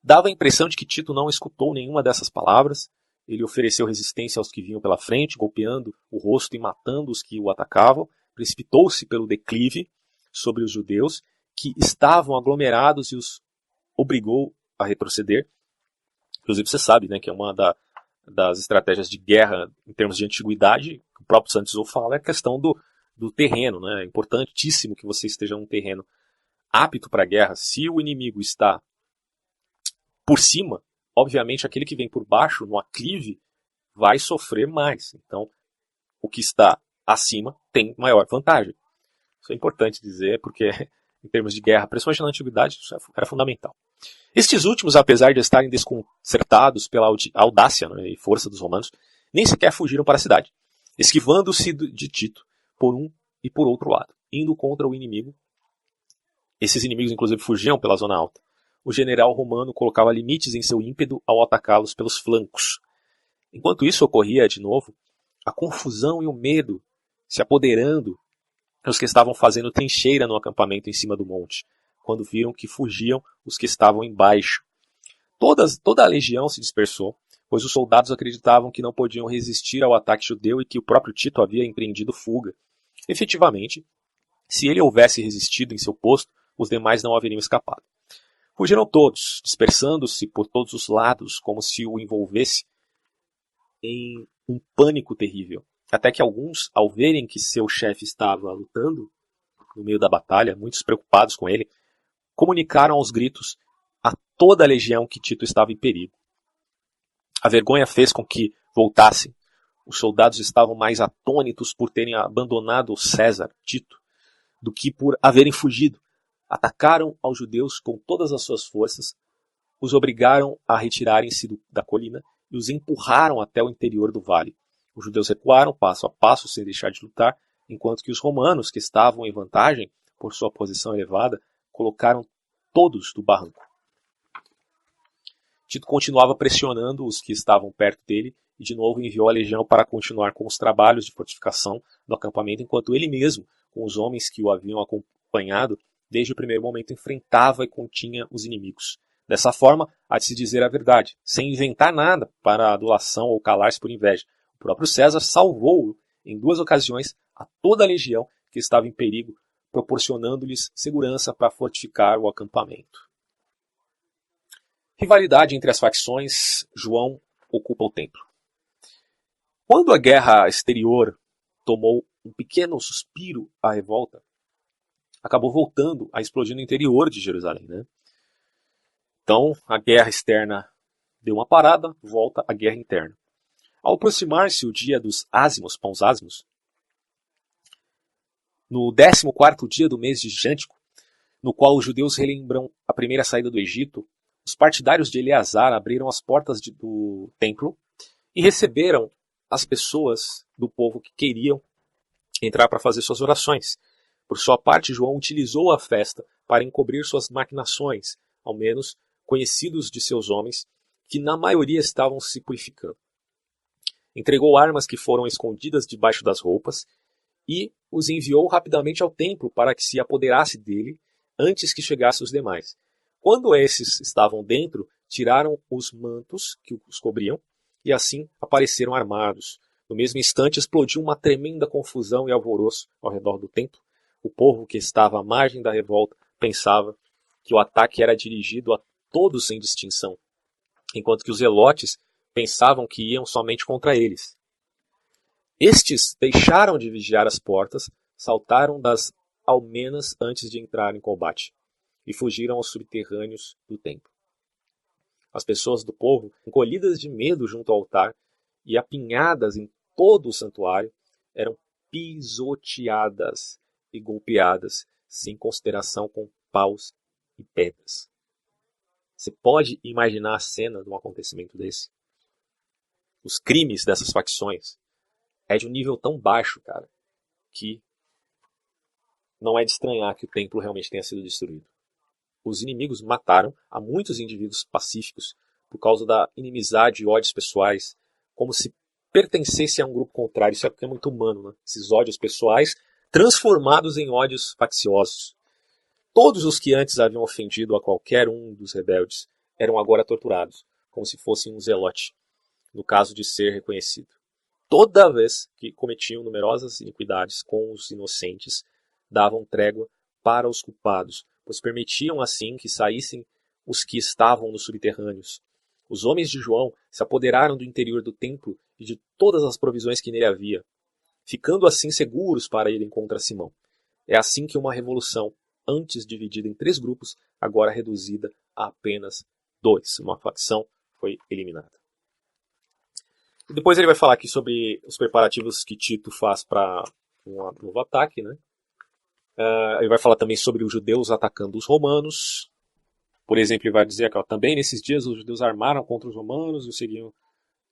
S1: dava a impressão de que Tito não escutou nenhuma dessas palavras. Ele ofereceu resistência aos que vinham pela frente, golpeando o rosto e matando os que o atacavam. Precipitou-se pelo declive sobre os judeus, que estavam aglomerados e os obrigou a retroceder, Inclusive você sabe né, que é uma da, das estratégias de guerra em termos de antiguidade, o próprio Santos fala, é a questão do, do terreno. Né? É importantíssimo que você esteja num terreno apto para a guerra. Se o inimigo está por cima, obviamente aquele que vem por baixo, no aclive, vai sofrer mais. Então, o que está acima tem maior vantagem. Isso é importante dizer, porque em termos de guerra, principalmente na antiguidade, isso era fundamental. Estes últimos, apesar de estarem desconcertados pela audácia né, e força dos romanos, nem sequer fugiram para a cidade, esquivando-se de Tito por um e por outro lado, indo contra o inimigo. Esses inimigos, inclusive, fugiam pela zona alta. O general romano colocava limites em seu ímpeto ao atacá-los pelos flancos. Enquanto isso ocorria de novo, a confusão e o medo se apoderando os que estavam fazendo trincheira no acampamento em cima do monte, quando viram que fugiam os que estavam embaixo. Todas, toda a legião se dispersou, pois os soldados acreditavam que não podiam resistir ao ataque judeu e que o próprio Tito havia empreendido fuga. Efetivamente, se ele houvesse resistido em seu posto, os demais não haveriam escapado. Fugiram todos, dispersando-se por todos os lados, como se o envolvesse em um pânico terrível. Até que alguns, ao verem que seu chefe estava lutando no meio da batalha, muitos preocupados com ele, comunicaram aos gritos a toda a legião que Tito estava em perigo. A vergonha fez com que voltassem. Os soldados estavam mais atônitos por terem abandonado César, Tito, do que por haverem fugido. Atacaram aos judeus com todas as suas forças, os obrigaram a retirarem-se da colina e os empurraram até o interior do vale. Os judeus recuaram passo a passo sem deixar de lutar, enquanto que os romanos, que estavam em vantagem por sua posição elevada, colocaram todos do barranco. Tito continuava pressionando os que estavam perto dele e de novo enviou a legião para continuar com os trabalhos de fortificação do acampamento, enquanto ele mesmo, com os homens que o haviam acompanhado, desde o primeiro momento enfrentava e continha os inimigos. Dessa forma, há de se dizer a verdade, sem inventar nada para adulação ou calar-se por inveja, próprio César salvou em duas ocasiões a toda a legião que estava em perigo, proporcionando-lhes segurança para fortificar o acampamento. Rivalidade entre as facções, João ocupa o templo. Quando a guerra exterior tomou um pequeno suspiro à revolta, acabou voltando a explodir no interior de Jerusalém. Né? Então, a guerra externa deu uma parada, volta a guerra interna. Ao aproximar-se o dia dos ázimos, pãos ázimos, no 14 dia do mês de Jântico, no qual os judeus relembram a primeira saída do Egito, os partidários de Eleazar abriram as portas de, do templo e receberam as pessoas do povo que queriam entrar para fazer suas orações. Por sua parte, João utilizou a festa para encobrir suas maquinações, ao menos conhecidos de seus homens, que na maioria estavam se purificando entregou armas que foram escondidas debaixo das roupas e os enviou rapidamente ao templo para que se apoderasse dele antes que chegassem os demais. Quando esses estavam dentro, tiraram os mantos que os cobriam e assim apareceram armados. No mesmo instante explodiu uma tremenda confusão e alvoroço ao redor do templo. O povo que estava à margem da revolta pensava que o ataque era dirigido a todos sem distinção, enquanto que os zelotes pensavam que iam somente contra eles. Estes deixaram de vigiar as portas, saltaram das almenas antes de entrar em combate e fugiram aos subterrâneos do templo. As pessoas do povo, encolhidas de medo junto ao altar e apinhadas em todo o santuário, eram pisoteadas e golpeadas sem consideração com paus e pedras. Você pode imaginar a cena de um acontecimento desse? os crimes dessas facções é de um nível tão baixo, cara, que não é de estranhar que o templo realmente tenha sido destruído. Os inimigos mataram a muitos indivíduos pacíficos por causa da inimizade e ódios pessoais, como se pertencesse a um grupo contrário. Isso é muito humano, né? Esses ódios pessoais transformados em ódios facciosos. Todos os que antes haviam ofendido a qualquer um dos rebeldes eram agora torturados, como se fossem um zelote no caso de ser reconhecido. Toda vez que cometiam numerosas iniquidades com os inocentes, davam trégua para os culpados, pois permitiam assim que saíssem os que estavam nos subterrâneos. Os homens de João se apoderaram do interior do templo e de todas as provisões que nele havia, ficando assim seguros para irem contra Simão. É assim que uma revolução, antes dividida em três grupos, agora reduzida a apenas dois. Uma facção foi eliminada. E depois ele vai falar aqui sobre os preparativos que Tito faz para um novo ataque. Né? Uh, ele vai falar também sobre os judeus atacando os romanos. Por exemplo, ele vai dizer que ó, também nesses dias os judeus armaram contra os romanos e seguiam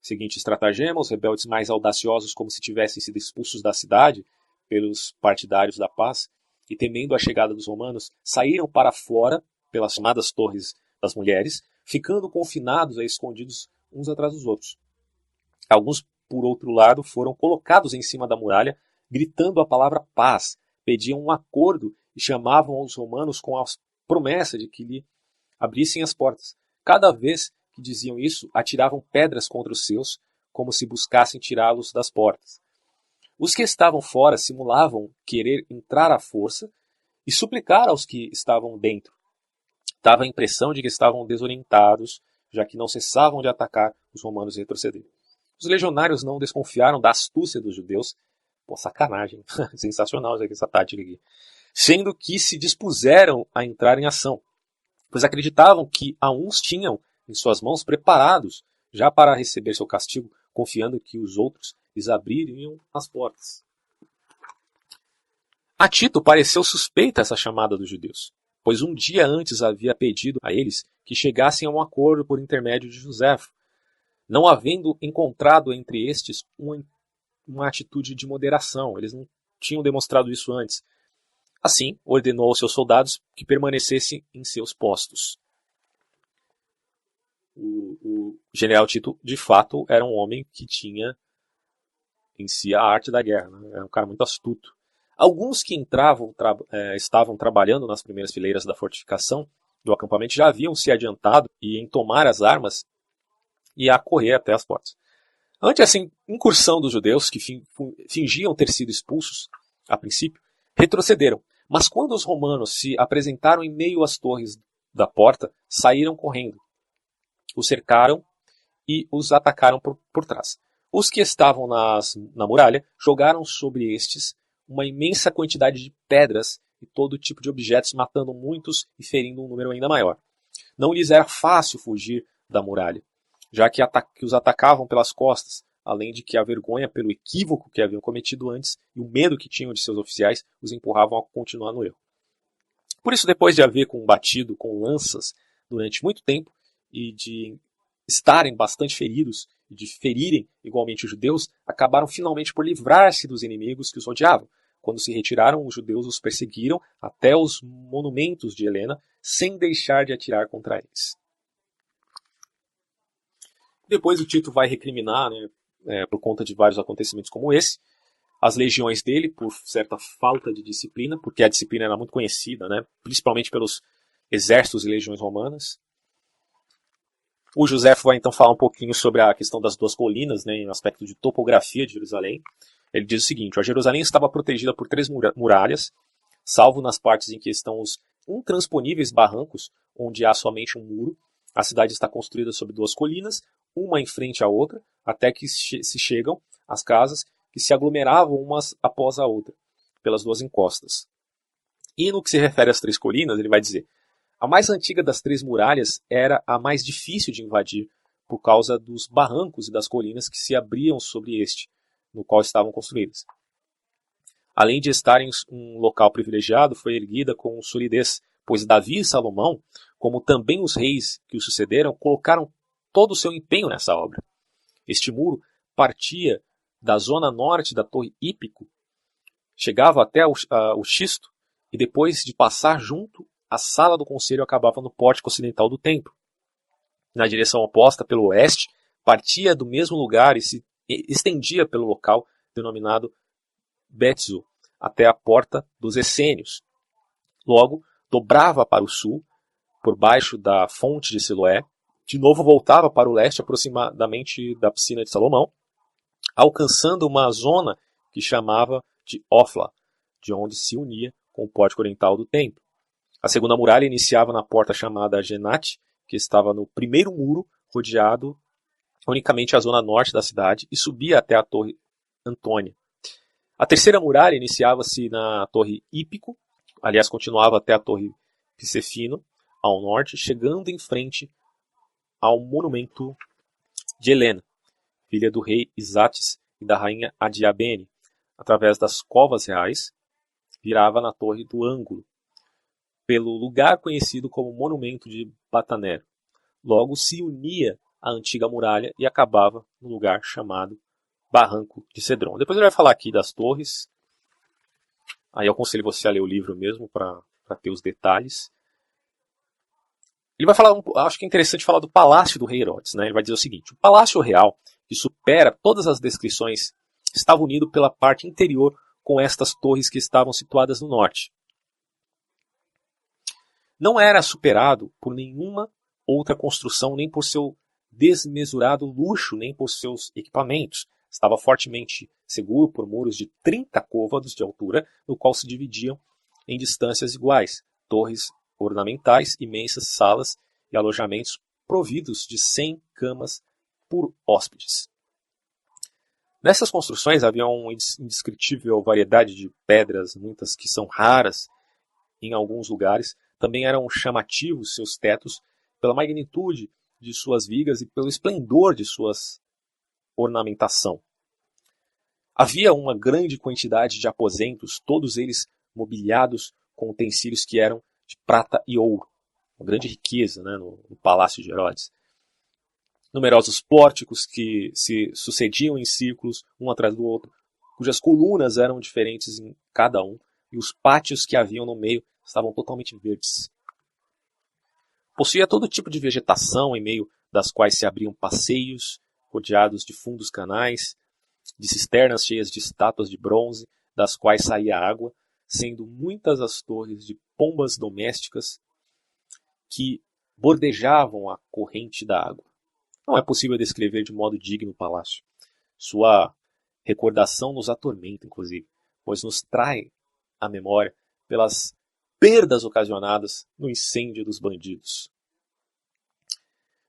S1: seguinte estratagema: os rebeldes mais audaciosos, como se tivessem sido expulsos da cidade pelos partidários da paz, e temendo a chegada dos romanos, saíram para fora pelas chamadas torres das mulheres, ficando confinados e escondidos uns atrás dos outros. Alguns, por outro lado, foram colocados em cima da muralha, gritando a palavra paz, pediam um acordo e chamavam os romanos com a promessa de que lhe abrissem as portas. Cada vez que diziam isso, atiravam pedras contra os seus, como se buscassem tirá-los das portas. Os que estavam fora simulavam querer entrar à força e suplicar aos que estavam dentro. Dava a impressão de que estavam desorientados, já que não cessavam de atacar os romanos e retroceder. Os legionários não desconfiaram da astúcia dos judeus. Pô, sacanagem. Sensacional essa tática aqui. Sendo que se dispuseram a entrar em ação pois acreditavam que a uns tinham em suas mãos preparados já para receber seu castigo, confiando que os outros lhes abririam as portas. A Tito pareceu suspeita essa chamada dos judeus, pois um dia antes havia pedido a eles que chegassem a um acordo por intermédio de José, não havendo encontrado entre estes uma, uma atitude de moderação. Eles não tinham demonstrado isso antes. Assim, ordenou aos seus soldados que permanecessem em seus postos. O, o, general Tito, de fato, era um homem que tinha em si a arte da guerra. Né? Era um cara muito astuto. Alguns que entravam, tra é, estavam trabalhando nas primeiras fileiras da fortificação do acampamento já haviam se adiantado e em tomar as armas e a correr até as portas. Ante essa incursão dos judeus, que fingiam ter sido expulsos a princípio, retrocederam mas quando os romanos se apresentaram em meio às torres da porta, saíram correndo. Os cercaram e os atacaram por, por trás. Os que estavam nas, na muralha jogaram sobre estes uma imensa quantidade de pedras e todo tipo de objetos, matando muitos e ferindo um número ainda maior. Não lhes era fácil fugir da muralha, já que, que os atacavam pelas costas, além de que a vergonha pelo equívoco que haviam cometido antes e o medo que tinham de seus oficiais os empurravam a continuar no erro. Por isso, depois de haver combatido com lanças durante muito tempo e de estarem bastante feridos e de ferirem igualmente os judeus, acabaram finalmente por livrar-se dos inimigos que os odiavam. Quando se retiraram, os judeus os perseguiram até os monumentos de Helena, sem deixar de atirar contra eles. Depois o Tito vai recriminar né, é, por conta de vários acontecimentos como esse. As legiões dele, por certa falta de disciplina, porque a disciplina era muito conhecida, né, principalmente pelos exércitos e legiões romanas. O José vai então falar um pouquinho sobre a questão das duas colinas, né, em aspecto de topografia de Jerusalém. Ele diz o seguinte: a Jerusalém estava protegida por três muralhas, salvo nas partes em que estão os intransponíveis barrancos, onde há somente um muro. A cidade está construída sobre duas colinas, uma em frente à outra, até que se chegam às casas que se aglomeravam umas após a outra, pelas duas encostas. E no que se refere às três colinas, ele vai dizer: a mais antiga das três muralhas era a mais difícil de invadir, por causa dos barrancos e das colinas que se abriam sobre este, no qual estavam construídas. Além de estar em um local privilegiado, foi erguida com solidez, pois Davi e Salomão, como também os reis que o sucederam, colocaram todo o seu empenho nessa obra. Este muro partia da zona norte da Torre Hípico, chegava até o, uh, o Xisto e depois de passar junto, a sala do conselho acabava no pórtico ocidental do templo. Na direção oposta, pelo oeste, partia do mesmo lugar e se estendia pelo local denominado Betzu, até a porta dos Essênios. Logo, dobrava para o sul, por baixo da fonte de Siloé, de novo voltava para o leste, aproximadamente da piscina de Salomão, alcançando uma zona que chamava de Ofla, de onde se unia com o pórtico oriental do templo. A segunda muralha iniciava na porta chamada Genat, que estava no primeiro muro, rodeado unicamente a zona norte da cidade e subia até a Torre Antônia. A terceira muralha iniciava-se na Torre Hípico, aliás, continuava até a Torre Picefino, ao norte, chegando em frente ao monumento de Helena, filha do rei Isates e da rainha Adiabene, através das covas reais, virava na Torre do Ângulo, pelo lugar conhecido como Monumento de Batanero. Logo se unia à antiga muralha e acabava no lugar chamado Barranco de Cedron. Depois ele vai falar aqui das torres. Aí eu aconselho você a ler o livro mesmo para ter os detalhes. Ele vai falar, acho que é interessante falar do palácio do rei Herodes. Né? Ele vai dizer o seguinte: o palácio real, que supera todas as descrições, estava unido pela parte interior com estas torres que estavam situadas no norte. Não era superado por nenhuma outra construção, nem por seu desmesurado luxo, nem por seus equipamentos. Estava fortemente seguro por muros de 30 côvados de altura, no qual se dividiam em distâncias iguais, torres ornamentais, imensas salas e alojamentos providos de 100 camas por hóspedes. Nessas construções havia uma indescritível variedade de pedras, muitas que são raras em alguns lugares. Também eram chamativos seus tetos pela magnitude de suas vigas e pelo esplendor de suas ornamentação. Havia uma grande quantidade de aposentos, todos eles mobiliados com utensílios que eram de prata e ouro, uma grande riqueza né, no, no palácio de Herodes numerosos pórticos que se sucediam em círculos, um atrás do outro, cujas colunas eram diferentes em cada um, e os pátios que haviam no meio estavam totalmente verdes. Possuía todo tipo de vegetação, em meio das quais se abriam passeios, rodeados de fundos canais, de cisternas cheias de estátuas de bronze, das quais saía água, sendo muitas as torres de pombas domésticas que bordejavam a corrente da água. Não é possível descrever de modo digno o palácio. Sua recordação nos atormenta, inclusive, pois nos trai a memória pelas perdas ocasionadas no incêndio dos bandidos.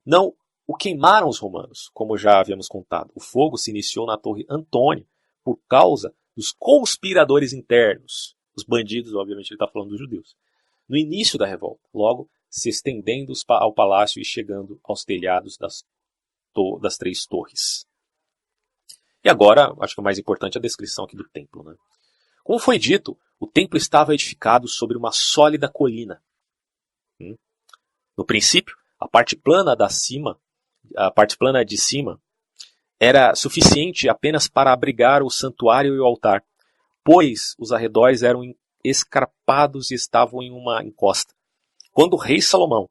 S1: Não o queimaram os romanos, como já havíamos contado. O fogo se iniciou na Torre Antônia por causa dos conspiradores internos. Os bandidos, obviamente, ele está falando dos judeus. No início da revolta, logo se estendendo ao palácio e chegando aos telhados das das três torres. E agora, acho que o mais importante é a descrição aqui do templo. Né? Como foi dito, o templo estava edificado sobre uma sólida colina. Hum? No princípio, a parte plana da cima, a parte plana de cima, era suficiente apenas para abrigar o santuário e o altar, pois os arredores eram escarpados e estavam em uma encosta. Quando o rei Salomão,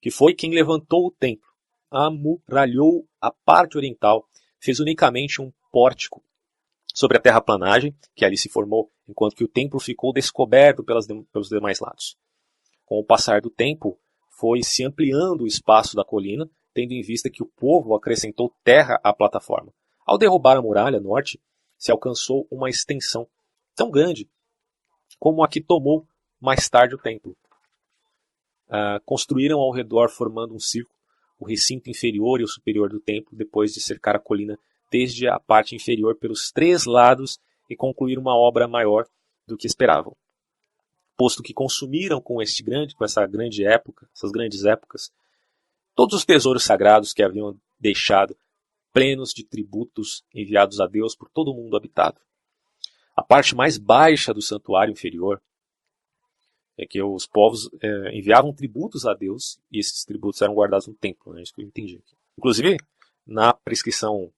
S1: que foi quem levantou o templo, amuralhou a parte oriental, fez unicamente um pórtico sobre a terraplanagem, que ali se formou, enquanto que o templo ficou descoberto pelas, pelos demais lados. Com o passar do tempo, foi se ampliando o espaço da colina, tendo em vista que o povo acrescentou terra à plataforma. Ao derrubar a muralha norte, se alcançou uma extensão tão grande como a que tomou mais tarde o templo. Uh, construíram ao redor formando um círculo o recinto inferior e o superior do templo, depois de cercar a colina desde a parte inferior pelos três lados e concluir uma obra maior do que esperavam. Posto que consumiram com este grande, com essa grande época, essas grandes épocas, todos os tesouros sagrados que haviam deixado, plenos de tributos enviados a Deus por todo o mundo habitado. A parte mais baixa do santuário inferior é que os povos é, enviavam tributos a Deus e esses tributos eram guardados no templo, né? isso que eu entendi. Inclusive, na prescrição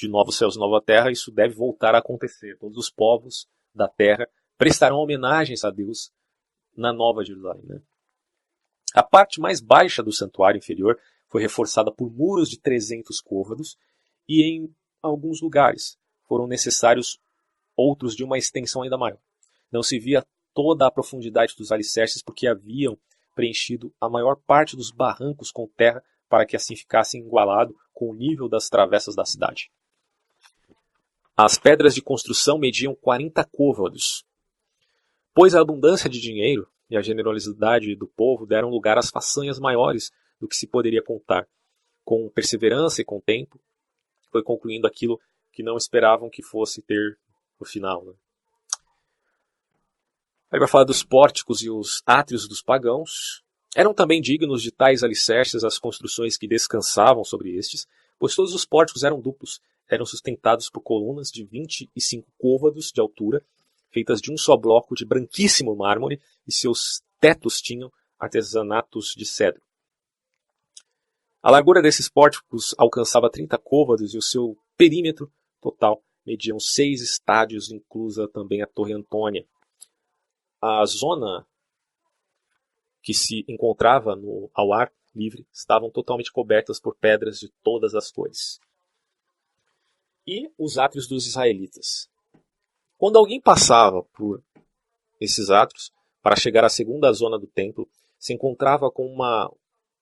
S1: de novos céus e nova terra, isso deve voltar a acontecer. Todos os povos da terra prestarão homenagens a Deus na Nova Jerusalém. Né? A parte mais baixa do santuário inferior foi reforçada por muros de 300 côvados e em alguns lugares foram necessários outros de uma extensão ainda maior. Não se via toda a profundidade dos alicerces, porque haviam preenchido a maior parte dos barrancos com terra para que assim ficassem igualado com o nível das travessas da cidade. As pedras de construção mediam 40 côvados. Pois a abundância de dinheiro e a generosidade do povo deram lugar às façanhas maiores do que se poderia contar. com perseverança e com tempo, foi concluindo aquilo que não esperavam que fosse ter no final. Né? Aí vai falar dos pórticos e os átrios dos pagãos. Eram também dignos de tais alicerces as construções que descansavam sobre estes, pois todos os pórticos eram duplos, eram sustentados por colunas de 25 côvados de altura, feitas de um só bloco de branquíssimo mármore, e seus tetos tinham artesanatos de cedro. A largura desses pórticos alcançava 30 côvados e o seu perímetro total mediam seis estádios, inclusa também a Torre Antônia. A zona que se encontrava no, ao ar livre estavam totalmente cobertas por pedras de todas as cores. E os átrios dos israelitas. Quando alguém passava por esses átrios para chegar à segunda zona do templo, se encontrava com uma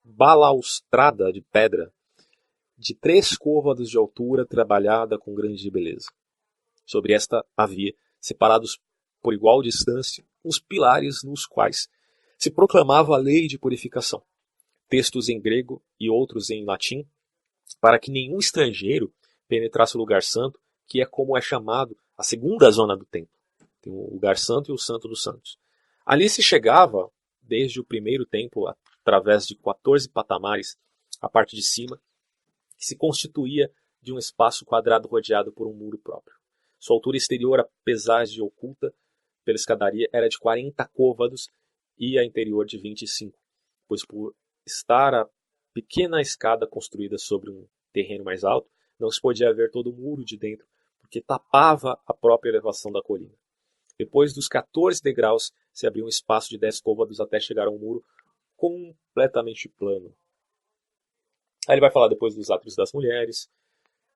S1: balaustrada de pedra de três côvados de altura trabalhada com grande beleza. Sobre esta havia, separados por igual distância, os pilares nos quais se proclamava a lei de purificação, textos em grego e outros em latim, para que nenhum estrangeiro penetrasse o lugar santo, que é como é chamado a segunda zona do templo. Tem o lugar santo e o santo dos santos. Ali se chegava, desde o primeiro templo, através de 14 patamares, a parte de cima, que se constituía de um espaço quadrado rodeado por um muro próprio. Sua altura exterior, apesar de oculta pela escadaria, era de 40 côvados e a interior de 25, pois por estar a pequena escada construída sobre um terreno mais alto, não se podia ver todo o muro de dentro, porque tapava a própria elevação da colina. Depois dos 14 degraus, se abriu um espaço de 10 côvados até chegar a um muro completamente plano. Aí ele vai falar depois dos átrios das mulheres,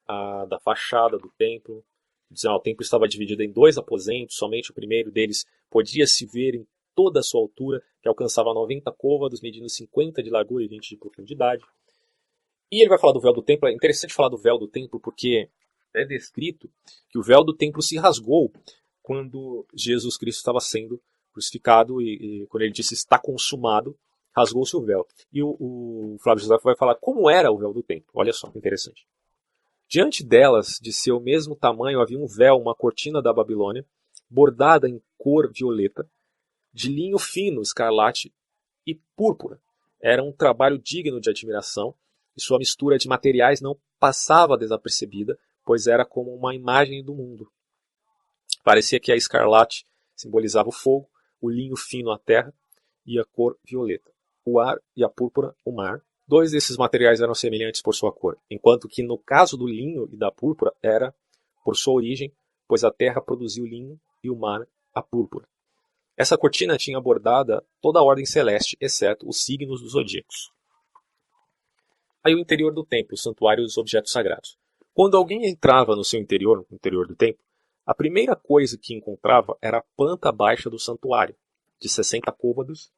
S1: a, da fachada do templo. Diz, ah, o templo estava dividido em dois aposentos, somente o primeiro deles podia se ver em toda a sua altura, que alcançava 90 côvados, medindo 50 de largura e 20 de profundidade. E ele vai falar do véu do templo. É interessante falar do véu do templo porque é descrito que o véu do templo se rasgou quando Jesus Cristo estava sendo crucificado e, e quando ele disse está consumado, rasgou-se o véu. E o, o Flávio José vai falar como era o véu do templo. Olha só, interessante. Diante delas, de seu mesmo tamanho, havia um véu, uma cortina da Babilônia, bordada em cor violeta, de linho fino, escarlate e púrpura. Era um trabalho digno de admiração e sua mistura de materiais não passava desapercebida, pois era como uma imagem do mundo. Parecia que a escarlate simbolizava o fogo, o linho fino a terra e a cor violeta. O ar e a púrpura, o mar. Dois desses materiais eram semelhantes por sua cor, enquanto que no caso do linho e da púrpura era por sua origem, pois a terra produziu linho e o mar a púrpura. Essa cortina tinha bordada toda a ordem celeste, exceto os signos dos zodíacos. Aí o interior do templo, o santuário dos objetos sagrados. Quando alguém entrava no seu interior, no interior do templo, a primeira coisa que encontrava era a planta baixa do santuário, de 60 côvados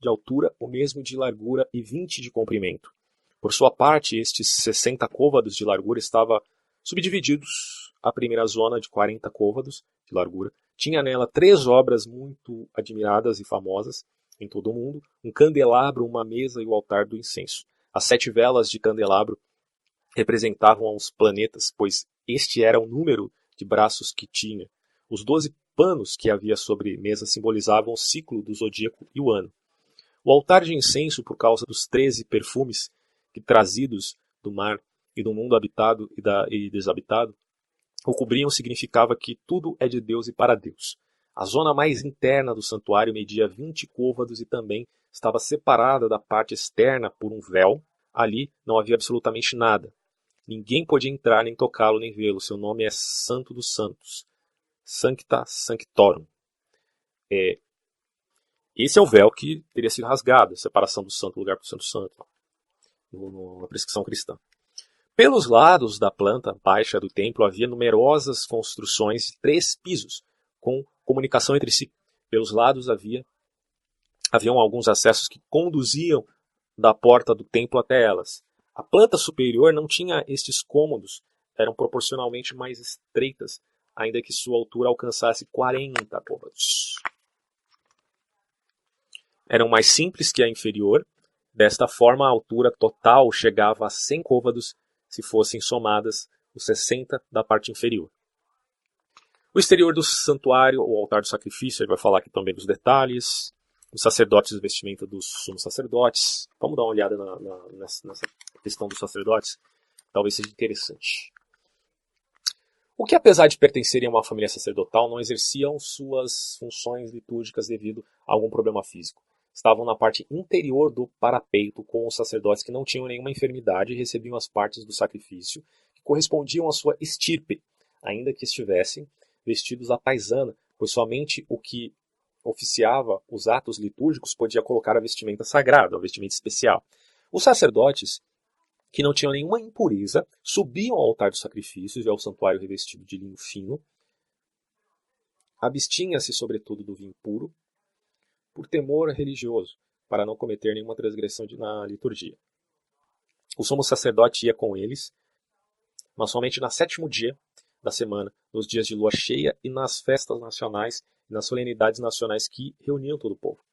S1: de altura, o mesmo de largura e 20 de comprimento. Por sua parte, estes 60 côvados de largura estavam subdivididos. A primeira zona, de 40 côvados de largura, tinha nela três obras muito admiradas e famosas em todo o mundo: um candelabro, uma mesa e o altar do incenso. As sete velas de candelabro representavam os planetas, pois este era o número de braços que tinha. Os doze panos que havia sobre mesa simbolizavam o ciclo do zodíaco e o ano. O altar de incenso, por causa dos treze perfumes que trazidos do mar e do mundo habitado e, da, e desabitado, o cobriam significava que tudo é de Deus e para Deus. A zona mais interna do santuário media 20 côvados e também estava separada da parte externa por um véu. Ali não havia absolutamente nada. Ninguém podia entrar, nem tocá-lo, nem vê-lo. Seu nome é Santo dos Santos. Sancta Sanctorum. É, esse é o véu que teria sido rasgado, a separação do santo lugar para o santo santo, na prescrição cristã. Pelos lados da planta baixa do templo havia numerosas construções de três pisos, com comunicação entre si. Pelos lados havia haviam alguns acessos que conduziam da porta do templo até elas. A planta superior não tinha estes cômodos, eram proporcionalmente mais estreitas, ainda que sua altura alcançasse 40 côvados. Eram mais simples que a inferior, Desta forma, a altura total chegava a 100 côvados se fossem somadas os 60 da parte inferior. O exterior do santuário, o altar do sacrifício, ele vai falar aqui também dos detalhes. Os sacerdotes, vestimenta dos sumos sacerdotes. Vamos dar uma olhada na, na, nessa, nessa questão dos sacerdotes. Talvez seja interessante. O que, apesar de pertencerem a uma família sacerdotal, não exerciam suas funções litúrgicas devido a algum problema físico. Estavam na parte interior do parapeito com os sacerdotes que não tinham nenhuma enfermidade e recebiam as partes do sacrifício que correspondiam à sua estirpe, ainda que estivessem vestidos à paisana, pois somente o que oficiava os atos litúrgicos podia colocar a vestimenta sagrada, a vestimenta especial. Os sacerdotes, que não tinham nenhuma impureza, subiam ao altar dos sacrifícios e ao santuário revestido de linho fino. Abstinha-se, sobretudo, do vinho puro, por temor religioso, para não cometer nenhuma transgressão na liturgia. O sumo sacerdote ia com eles, mas somente no sétimo dia da semana, nos dias de lua cheia e nas festas nacionais e nas solenidades nacionais que reuniam todo o povo.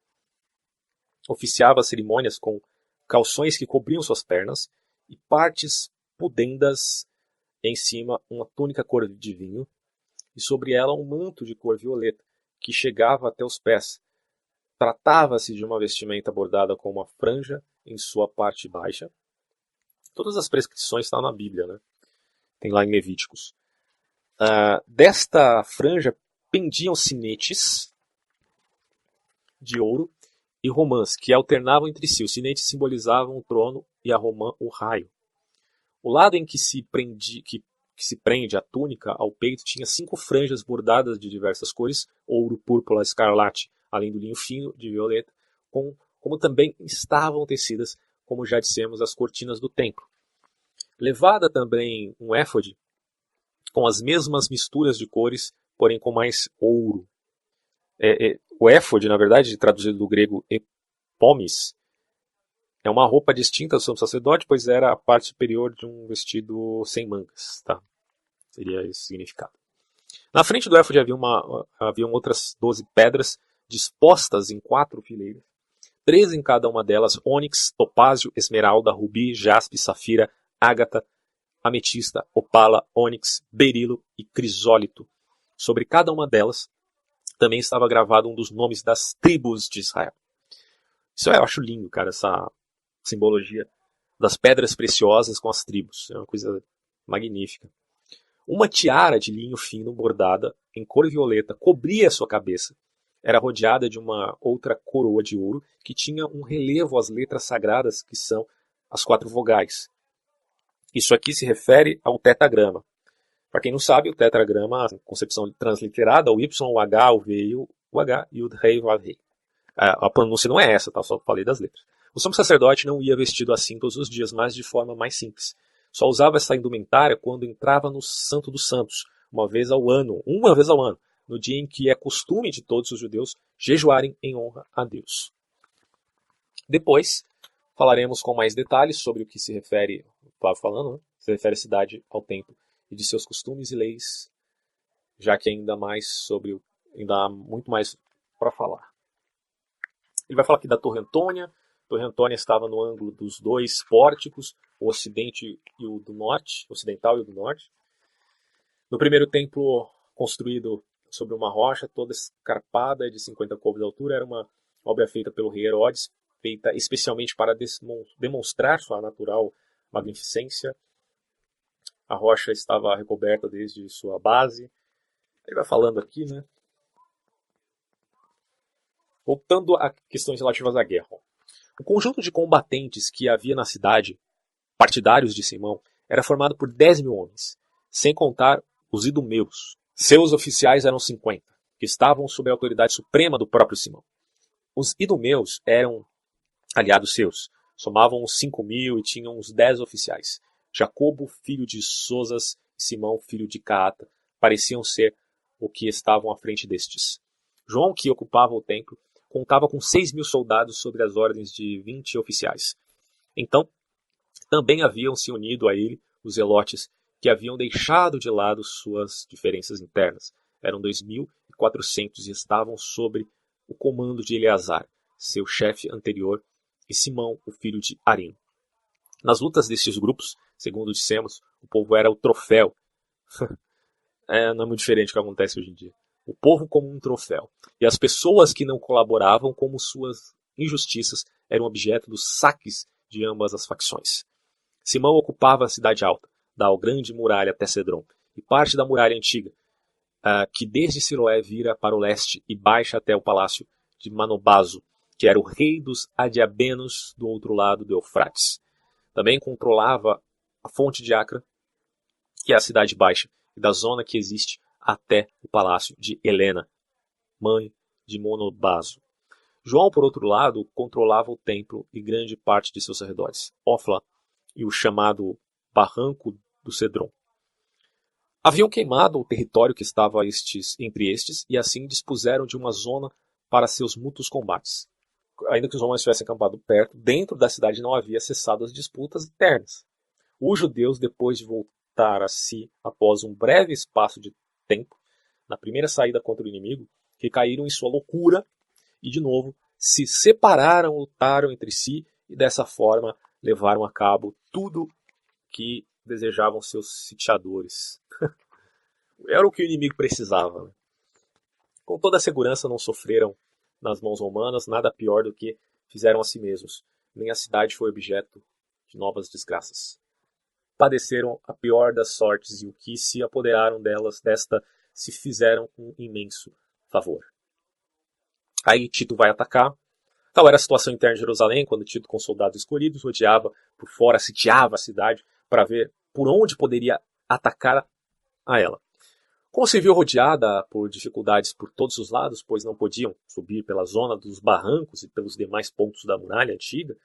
S1: Oficiava as cerimônias com calções que cobriam suas pernas e partes pudendas em cima uma túnica cor de vinho e sobre ela um manto de cor violeta que chegava até os pés. Tratava-se de uma vestimenta bordada com uma franja em sua parte baixa. Todas as prescrições estão na Bíblia, né? Tem lá em Levíticos. Uh, desta franja pendiam sinetes de ouro e romãs, que alternavam entre si. Os sinetes simbolizavam o trono e a romã o raio. O lado em que se, prendi, que, que se prende a túnica ao peito tinha cinco franjas bordadas de diversas cores, ouro, púrpura, escarlate, além do linho fino de violeta, com, como também estavam tecidas, como já dissemos, as cortinas do templo. Levada também um éfode, com as mesmas misturas de cores, porém com mais ouro. É, é, o éfode, na verdade, traduzido do grego epomis, é uma roupa distinta do sumo sacerdote, pois era a parte superior de um vestido sem mangas. Tá? Seria esse o significado. Na frente do éfode havia, uma, haviam outras doze pedras dispostas em quatro fileiras, três em cada uma delas, ônix, topázio, esmeralda, rubi, jaspe, safira, ágata, ametista, opala, ônix, berilo e crisólito. Sobre cada uma delas também estava gravado um dos nomes das tribos de Israel. Isso eu acho lindo, cara, essa simbologia das pedras preciosas com as tribos. É uma coisa magnífica. Uma tiara de linho fino bordada em cor violeta cobria a sua cabeça. Era rodeada de uma outra coroa de ouro que tinha um relevo às letras sagradas que são as quatro vogais. Isso aqui se refere ao tetagrama. Para quem não sabe, o tetragrama, a concepção transliterada, o Y, o H, o V e o H, e o Rei, o Rei. A pronúncia não é essa, tá? só falei das letras. O sumo sacerdote não ia vestido assim todos os dias, mas de forma mais simples. Só usava essa indumentária quando entrava no Santo dos Santos, uma vez ao ano, uma vez ao ano, no dia em que é costume de todos os judeus jejuarem em honra a Deus. Depois, falaremos com mais detalhes sobre o que se refere Flávio falando, né? se refere à cidade, ao tempo e de seus costumes e leis, já que ainda mais sobre ainda há muito mais para falar. Ele vai falar aqui da Torre Antônia. Torre Antônia estava no ângulo dos dois pórticos, o ocidente e o do norte, ocidental e o do norte. No primeiro templo construído sobre uma rocha toda escarpada de 50 côvados de altura, era uma obra feita pelo rei Herodes, feita especialmente para demonstrar sua natural magnificência. A rocha estava recoberta desde sua base. Ele vai falando aqui, né? Voltando a questões relativas à guerra. O conjunto de combatentes que havia na cidade, partidários de Simão, era formado por 10 mil homens, sem contar os idumeus. Seus oficiais eram 50, que estavam sob a autoridade suprema do próprio Simão. Os idumeus eram aliados seus, Somavam uns cinco mil e tinham uns dez oficiais. Jacobo, filho de Sosas, e Simão, filho de Caata, pareciam ser o que estavam à frente destes. João, que ocupava o templo, contava com seis mil soldados sobre as ordens de vinte oficiais. Então, também haviam se unido a ele os zelotes, que haviam deixado de lado suas diferenças internas. Eram dois mil e quatrocentos e estavam sobre o comando de Eleazar, seu chefe anterior e Simão, o filho de Arim. Nas lutas destes grupos, segundo dissemos, o povo era o troféu. é, não é muito diferente do que acontece hoje em dia. O povo como um troféu. E as pessoas que não colaboravam, como suas injustiças, eram objeto dos saques de ambas as facções. Simão ocupava a cidade alta, da grande muralha até Cedron, e parte da muralha antiga, uh, que desde Siloé vira para o leste e baixa até o palácio de Manobazo, que era o rei dos Adiabenos do outro lado do Eufrates. Também controlava a fonte de Acra, que é a cidade baixa, e da zona que existe até o palácio de Helena, mãe de Monobazo. João, por outro lado, controlava o templo e grande parte de seus arredores, Ofla e o chamado Barranco do Cedron. Haviam queimado o território que estava estes, entre estes e assim dispuseram de uma zona para seus mútuos combates. Ainda que os romanos tivessem acampado perto, dentro da cidade não havia cessado as disputas internas. Os judeus, depois de voltar a si após um breve espaço de tempo, na primeira saída contra o inimigo, recaíram em sua loucura e, de novo, se separaram, lutaram entre si e, dessa forma, levaram a cabo tudo que desejavam seus sitiadores. Era o que o inimigo precisava. Né? Com toda a segurança, não sofreram nas mãos romanas nada pior do que fizeram a si mesmos. Nem a cidade foi objeto de novas desgraças padeceram a pior das sortes e o que se apoderaram delas desta se fizeram um imenso favor. Aí Tito vai atacar. Tal era a situação interna de Jerusalém, quando Tito, com soldados escolhidos, rodeava por fora, sitiava a cidade para ver por onde poderia atacar a ela. Como se viu rodeada por dificuldades por todos os lados, pois não podiam subir pela zona dos barrancos e pelos demais pontos da muralha antiga,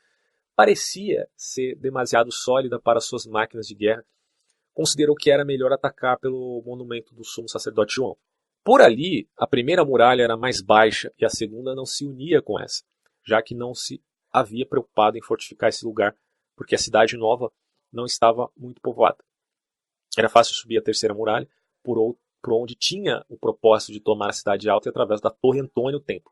S1: parecia ser demasiado sólida para suas máquinas de guerra, considerou que era melhor atacar pelo monumento do sumo sacerdote João. Por ali, a primeira muralha era mais baixa e a segunda não se unia com essa, já que não se havia preocupado em fortificar esse lugar, porque a cidade nova não estava muito povoada. Era fácil subir a terceira muralha, por, por onde tinha o propósito de tomar a cidade alta através da Torre Antônio Templo.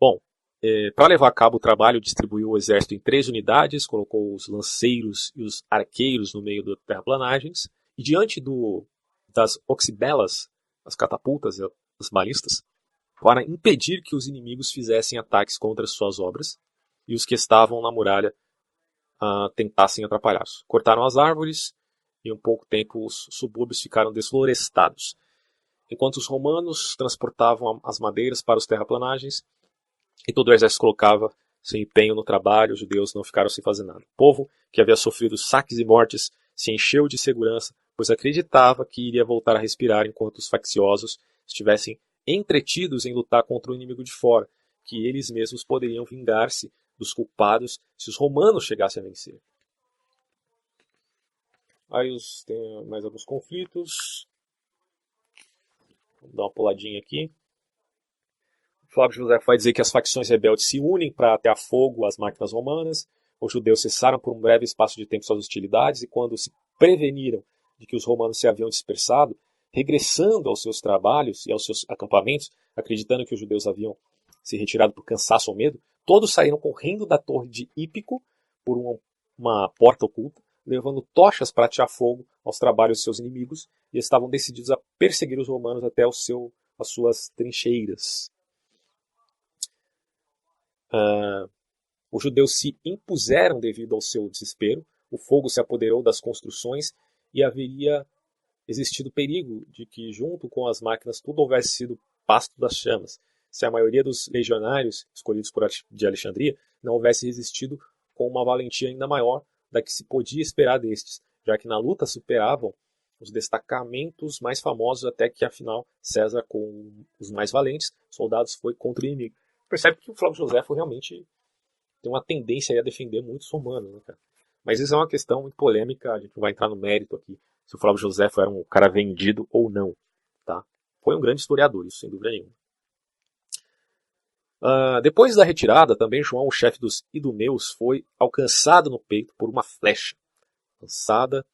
S1: Bom, é, para levar a cabo o trabalho, distribuiu o exército em três unidades, colocou os lanceiros e os arqueiros no meio das terraplanagens, e diante do, das oxibelas, as catapultas e as balistas, para impedir que os inimigos fizessem ataques contra suas obras e os que estavam na muralha uh, tentassem atrapalhá-los. Cortaram as árvores e, em um pouco tempo, os subúrbios ficaram desflorestados. Enquanto os romanos transportavam as madeiras para os terraplanagens, e todo o exército colocava seu empenho no trabalho, os judeus não ficaram sem fazer nada. O povo, que havia sofrido saques e mortes, se encheu de segurança, pois acreditava que iria voltar a respirar enquanto os facciosos estivessem entretidos em lutar contra o inimigo de fora, que eles mesmos poderiam vingar-se dos culpados se os romanos chegassem a vencer. Aí os, tem mais alguns conflitos. Vamos dar uma puladinha aqui. Flávio José vai dizer que as facções rebeldes se unem para atear fogo às máquinas romanas. Os judeus cessaram por um breve espaço de tempo suas hostilidades e, quando se preveniram de que os romanos se haviam dispersado, regressando aos seus trabalhos e aos seus acampamentos, acreditando que os judeus haviam se retirado por cansaço ou medo, todos saíram correndo da torre de Hípico por uma, uma porta oculta, levando tochas para atear fogo aos trabalhos de seus inimigos e estavam decididos a perseguir os romanos até o seu, as suas trincheiras. Uh, os judeus se impuseram devido ao seu desespero, o fogo se apoderou das construções e haveria existido perigo de que, junto com as máquinas, tudo houvesse sido pasto das chamas, se a maioria dos legionários escolhidos por de Alexandria não houvesse resistido com uma valentia ainda maior da que se podia esperar destes, já que na luta superavam os destacamentos mais famosos até que, afinal, César, com os mais valentes soldados, foi contra o inimigo percebe que o Flávio José realmente tem uma tendência a defender muitos romanos, né, cara? Mas isso é uma questão muito polêmica, a gente não vai entrar no mérito aqui, se o Flávio José era um cara vendido ou não, tá? Foi um grande historiador, isso sem dúvida nenhuma. Uh, depois da retirada, também João, o chefe dos idumeus, foi alcançado no peito por uma flecha, lançada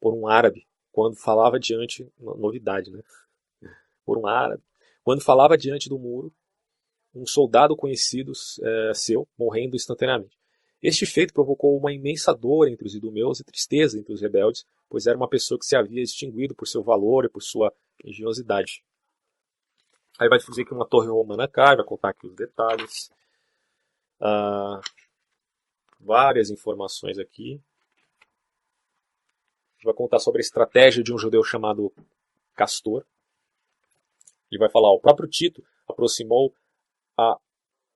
S1: por um árabe, quando falava diante, novidade, né? Por um árabe, quando falava diante do muro um soldado conhecido é, seu morrendo instantaneamente. Este feito provocou uma imensa dor entre os idumeus e tristeza entre os rebeldes, pois era uma pessoa que se havia extinguido por seu valor e por sua engenhosidade. Aí vai dizer que uma torre romana cai, vai contar aqui os detalhes. Ah, várias informações aqui. Vai contar sobre a estratégia de um judeu chamado Castor. Ele vai falar: o próprio Tito aproximou a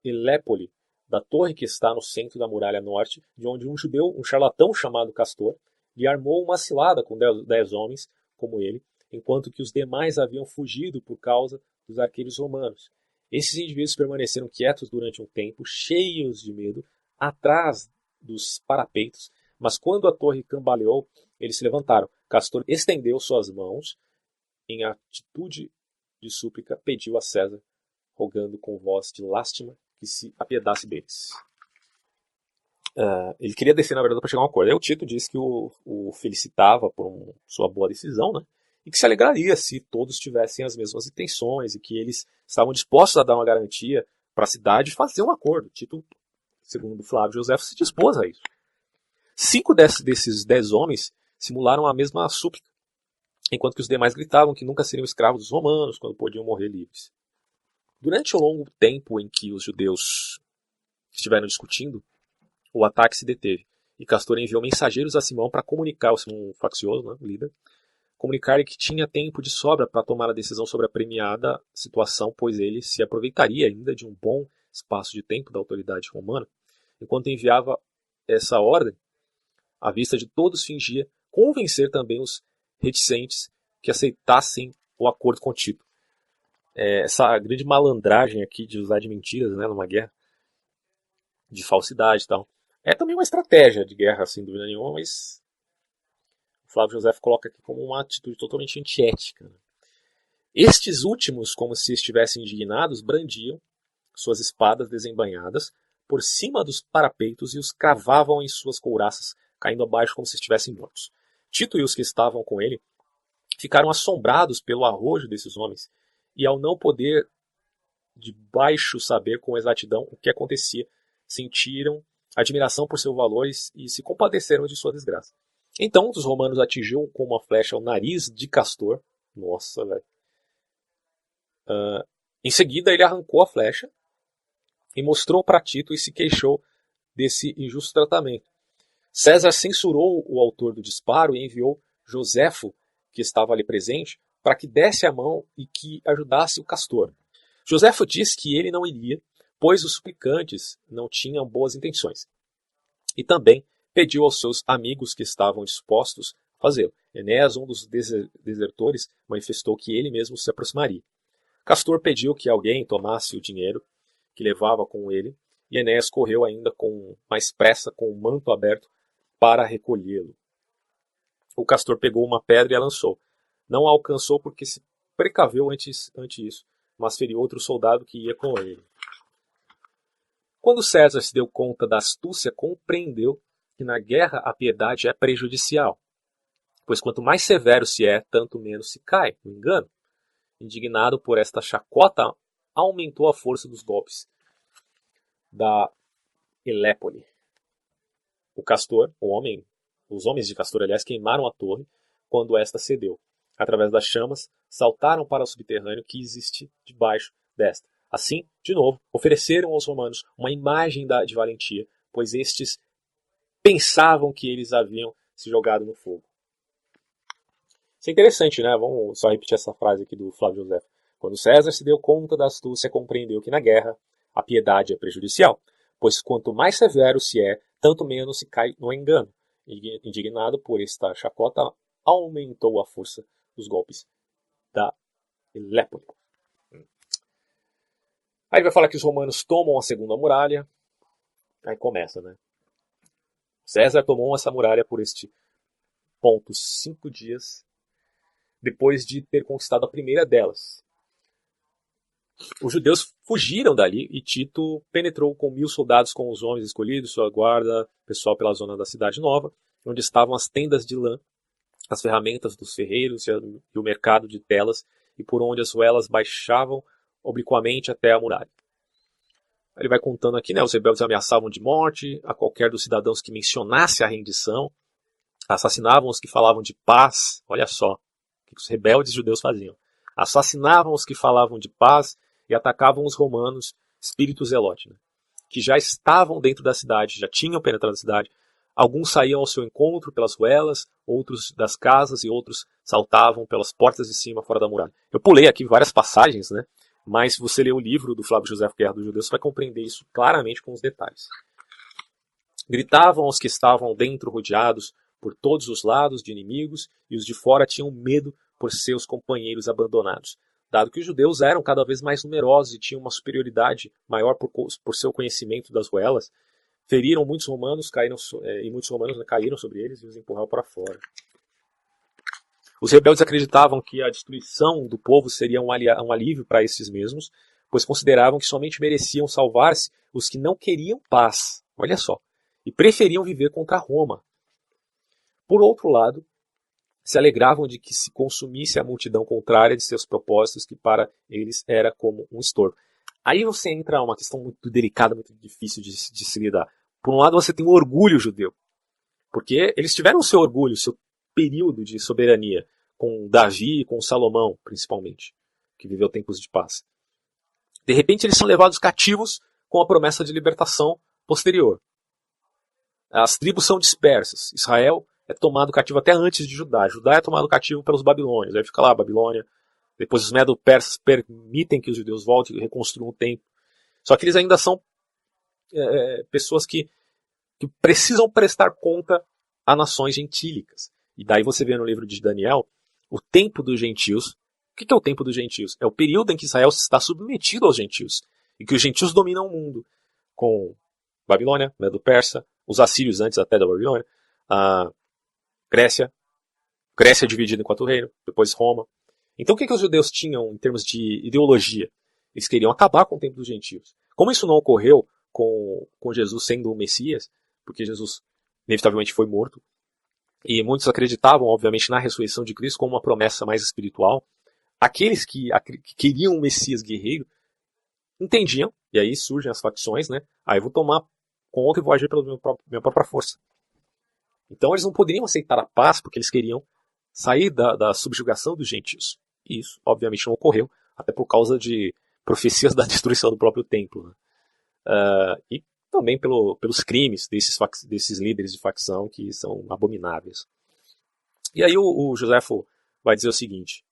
S1: Elépole da torre que está no centro da muralha norte, de onde um judeu, um charlatão chamado Castor, lhe armou uma cilada com dez, dez homens como ele, enquanto que os demais haviam fugido por causa dos arqueiros romanos. Esses indivíduos permaneceram quietos durante um tempo, cheios de medo, atrás dos parapeitos, mas quando a torre cambaleou, eles se levantaram. Castor estendeu suas mãos em atitude de súplica, pediu a César, rogando com voz de lástima que se apiedasse deles. Uh, ele queria descer, na verdade, para chegar a um acordo. Aí o Tito disse que o, o felicitava por um, sua boa decisão, né? E que se alegraria se todos tivessem as mesmas intenções e que eles estavam dispostos a dar uma garantia para a cidade e fazer um acordo. Tito, segundo Flávio José, se dispôs a isso. Cinco desses, dez homens simularam a mesma súplica, enquanto que os demais gritavam que nunca seriam escravos dos romanos quando podiam morrer livres. Durante o longo tempo em que os judeus estiveram discutindo, o ataque se deteve e Castor enviou mensageiros a Simão para comunicar, o Simão faccioso, né, líder, comunicar que tinha tempo de sobra para tomar a decisão sobre a premiada situação, pois ele se aproveitaria ainda de um bom espaço de tempo da autoridade romana, enquanto enviava essa ordem, à vista de todos fingia convencer também os reticentes que aceitassem o acordo com Tito é, essa grande malandragem aqui de usar de mentiras né, numa guerra, de falsidade e tal. É também uma estratégia de guerra, sem dúvida nenhuma, mas Flávio José coloca aqui como uma atitude totalmente antiética. Né? Estes últimos, como se estivessem indignados, brandiam suas espadas desembanhadas por cima dos parapeitos e os cravavam em suas couraças, caindo abaixo como se estivessem mortos. Tito e os que estavam com ele ficaram assombrados pelo arrojo desses homens e ao não poder de baixo saber com exatidão o que acontecia, sentiram admiração por seus valores e se compadeceram de sua desgraça. Então dos romanos atingiu com uma flecha o nariz de Castor. Nossa, velho. Uh, em seguida, ele arrancou a flecha e mostrou para Tito e se queixou desse injusto tratamento. César censurou o autor do disparo e enviou Joséfo, que estava ali presente, para que desse a mão e que ajudasse o castor. Joséfo disse que ele não iria, pois os suplicantes não tinham boas intenções. E também pediu aos seus amigos que estavam dispostos a fazê-lo. Enéas, um dos desertores, manifestou que ele mesmo se aproximaria. Castor pediu que alguém tomasse o dinheiro que levava com ele, e Enéas correu ainda com mais pressa, com o manto aberto, para recolhê-lo. O castor pegou uma pedra e a lançou. Não a alcançou porque se precaveu antes, antes isso, mas feriu outro soldado que ia com ele. Quando César se deu conta da astúcia, compreendeu que na guerra a piedade é prejudicial, pois quanto mais severo se é, tanto menos se cai no engano. Indignado por esta chacota, aumentou a força dos golpes da Elépole. O castor, o homem, os homens de Castor, aliás, queimaram a torre quando esta cedeu através das chamas, saltaram para o subterrâneo que existe debaixo desta. Assim, de novo, ofereceram aos romanos uma imagem da, de valentia, pois estes pensavam que eles haviam se jogado no fogo. Isso é interessante, né? Vamos só repetir essa frase aqui do Flávio José. Quando César se deu conta da astúcia, compreendeu que na guerra a piedade é prejudicial, pois quanto mais severo se é, tanto menos se cai no engano. Indignado por esta chacota, aumentou a força dos golpes da Elépole. Aí ele vai falar que os romanos tomam a segunda muralha. Aí começa, né? César tomou essa muralha por este ponto cinco dias depois de ter conquistado a primeira delas. Os judeus fugiram dali e Tito penetrou com mil soldados com os homens escolhidos, sua guarda pessoal pela zona da cidade nova, onde estavam as tendas de lã as ferramentas dos ferreiros e o mercado de telas, e por onde as ruelas baixavam obliquamente até a muralha. Ele vai contando aqui, né? Os rebeldes ameaçavam de morte a qualquer dos cidadãos que mencionasse a rendição, assassinavam os que falavam de paz. Olha só o que os rebeldes judeus faziam. Assassinavam os que falavam de paz e atacavam os romanos, espíritos zelote, né? que já estavam dentro da cidade, já tinham penetrado na cidade. Alguns saíam ao seu encontro pelas ruelas, outros das casas e outros saltavam pelas portas de cima fora da muralha. Eu pulei aqui várias passagens, né? Mas se você ler o livro do Flávio José Guerra dos Judeus, você vai compreender isso claramente com os detalhes. Gritavam os que estavam dentro rodeados por todos os lados de inimigos, e os de fora tinham medo por seus companheiros abandonados, dado que os judeus eram cada vez mais numerosos e tinham uma superioridade maior por, por seu conhecimento das ruelas, feriram muitos romanos, caíram, é, e muitos romanos caíram sobre eles e os empurraram para fora. Os rebeldes acreditavam que a destruição do povo seria um, alívio para esses mesmos, pois consideravam que somente mereciam salvar-se os que não queriam paz, olha só, e preferiam viver contra Roma. Por outro lado, se alegravam de que se consumisse a multidão contrária de seus propósitos, que para eles era como um estorvo. Aí você entra uma questão muito delicada, muito difícil de, de se lidar. Por um lado, você tem o orgulho judeu, porque eles tiveram o seu orgulho, o seu período de soberania, com Davi e com Salomão, principalmente, que viveu tempos de paz. De repente, eles são levados cativos com a promessa de libertação posterior. As tribos são dispersas. Israel é tomado cativo até antes de Judá. Judá é tomado cativo pelos babilônios. Aí fica lá, Babilônia. Depois os medo-persas permitem que os judeus voltem e reconstruam o templo. Só que eles ainda são é, pessoas que, que precisam prestar conta a nações gentílicas. E daí você vê no livro de Daniel o tempo dos gentios. O que é o tempo dos gentios? É o período em que Israel está submetido aos gentios. E que os gentios dominam o mundo. Com Babilônia, Medo-Persa, os assírios antes até da Babilônia, a Grécia, Grécia dividida em quatro reinos, depois Roma. Então o que, que os judeus tinham em termos de ideologia? Eles queriam acabar com o tempo dos gentios. Como isso não ocorreu com, com Jesus sendo o Messias, porque Jesus inevitavelmente foi morto, e muitos acreditavam, obviamente, na ressurreição de Cristo como uma promessa mais espiritual. Aqueles que, que queriam um Messias guerreiro entendiam, e aí surgem as facções, né? Aí ah, eu vou tomar conta e vou agir pela minha própria, minha própria força. Então eles não poderiam aceitar a paz porque eles queriam sair da, da subjugação dos gentios. E isso, obviamente, não ocorreu, até por causa de profecias da destruição do próprio templo. Né? Uh, e também pelo, pelos crimes desses, desses líderes de facção que são abomináveis. E aí o, o Joséfo vai dizer o seguinte: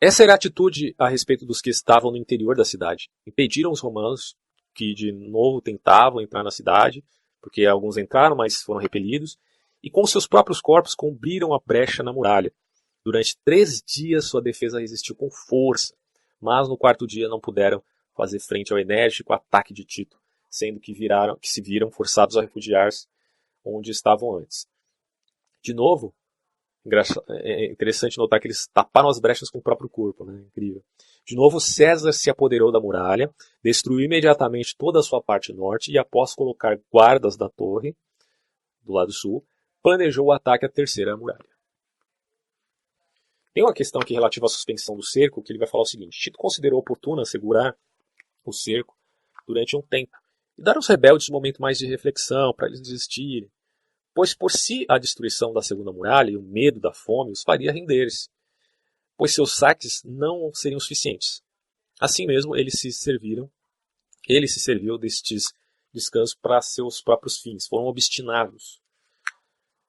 S1: essa era a atitude a respeito dos que estavam no interior da cidade. Impediram os romanos que de novo tentavam entrar na cidade, porque alguns entraram, mas foram repelidos, e com seus próprios corpos cobriram a brecha na muralha. Durante três dias sua defesa resistiu com força, mas no quarto dia não puderam fazer frente ao enérgico ataque de Tito sendo que, viraram, que se viram forçados a refugiar-se onde estavam antes. De novo, é, é interessante notar que eles taparam as brechas com o próprio corpo, né? incrível. De novo, César se apoderou da muralha, destruiu imediatamente toda a sua parte norte e, após colocar guardas da torre, do lado sul, planejou o ataque à terceira muralha. Tem uma questão aqui relativa à suspensão do cerco, que ele vai falar o seguinte: Tito considerou oportuno assegurar o cerco durante um tempo, e dar aos rebeldes um momento mais de reflexão para eles desistirem, pois por si a destruição da segunda muralha e o medo da fome os faria render-se, pois seus saques não seriam suficientes. Assim mesmo, eles se serviram, ele se serviu destes descansos para seus próprios fins, foram obstinados.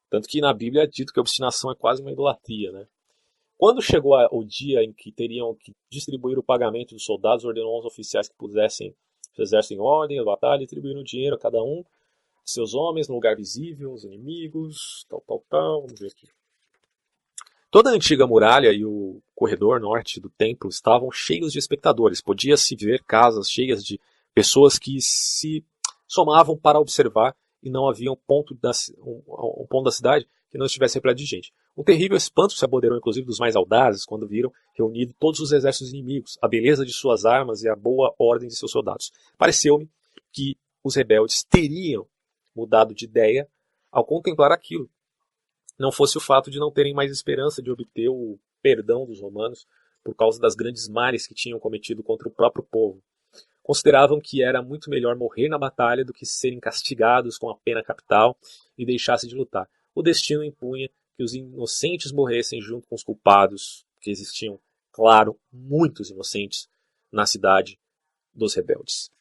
S1: Tanto que na Bíblia é dito que a obstinação é quase uma idolatria, né? Quando chegou o dia em que teriam que distribuir o pagamento dos soldados, ordenou aos oficiais que pusessem exército em ordem, a batalha, distribuindo dinheiro a cada um seus homens no lugar visível, os inimigos, tal, tal, tal. Vamos ver aqui. Toda a antiga muralha e o corredor norte do templo estavam cheios de espectadores. Podia-se ver casas cheias de pessoas que se somavam para observar e não havia um ponto da, um, um ponto da cidade que não estivesse repleto de gente. Um terrível espanto se apoderou inclusive dos mais audazes quando viram reunido todos os exércitos inimigos, a beleza de suas armas e a boa ordem de seus soldados. Pareceu-me que os rebeldes teriam mudado de ideia ao contemplar aquilo. Não fosse o fato de não terem mais esperança de obter o perdão dos romanos por causa das grandes mares que tinham cometido contra o próprio povo. consideravam que era muito melhor morrer na batalha do que serem castigados com a pena capital e deixasse de lutar. O destino impunha que os inocentes morressem junto com os culpados, que existiam, claro, muitos inocentes na cidade dos rebeldes.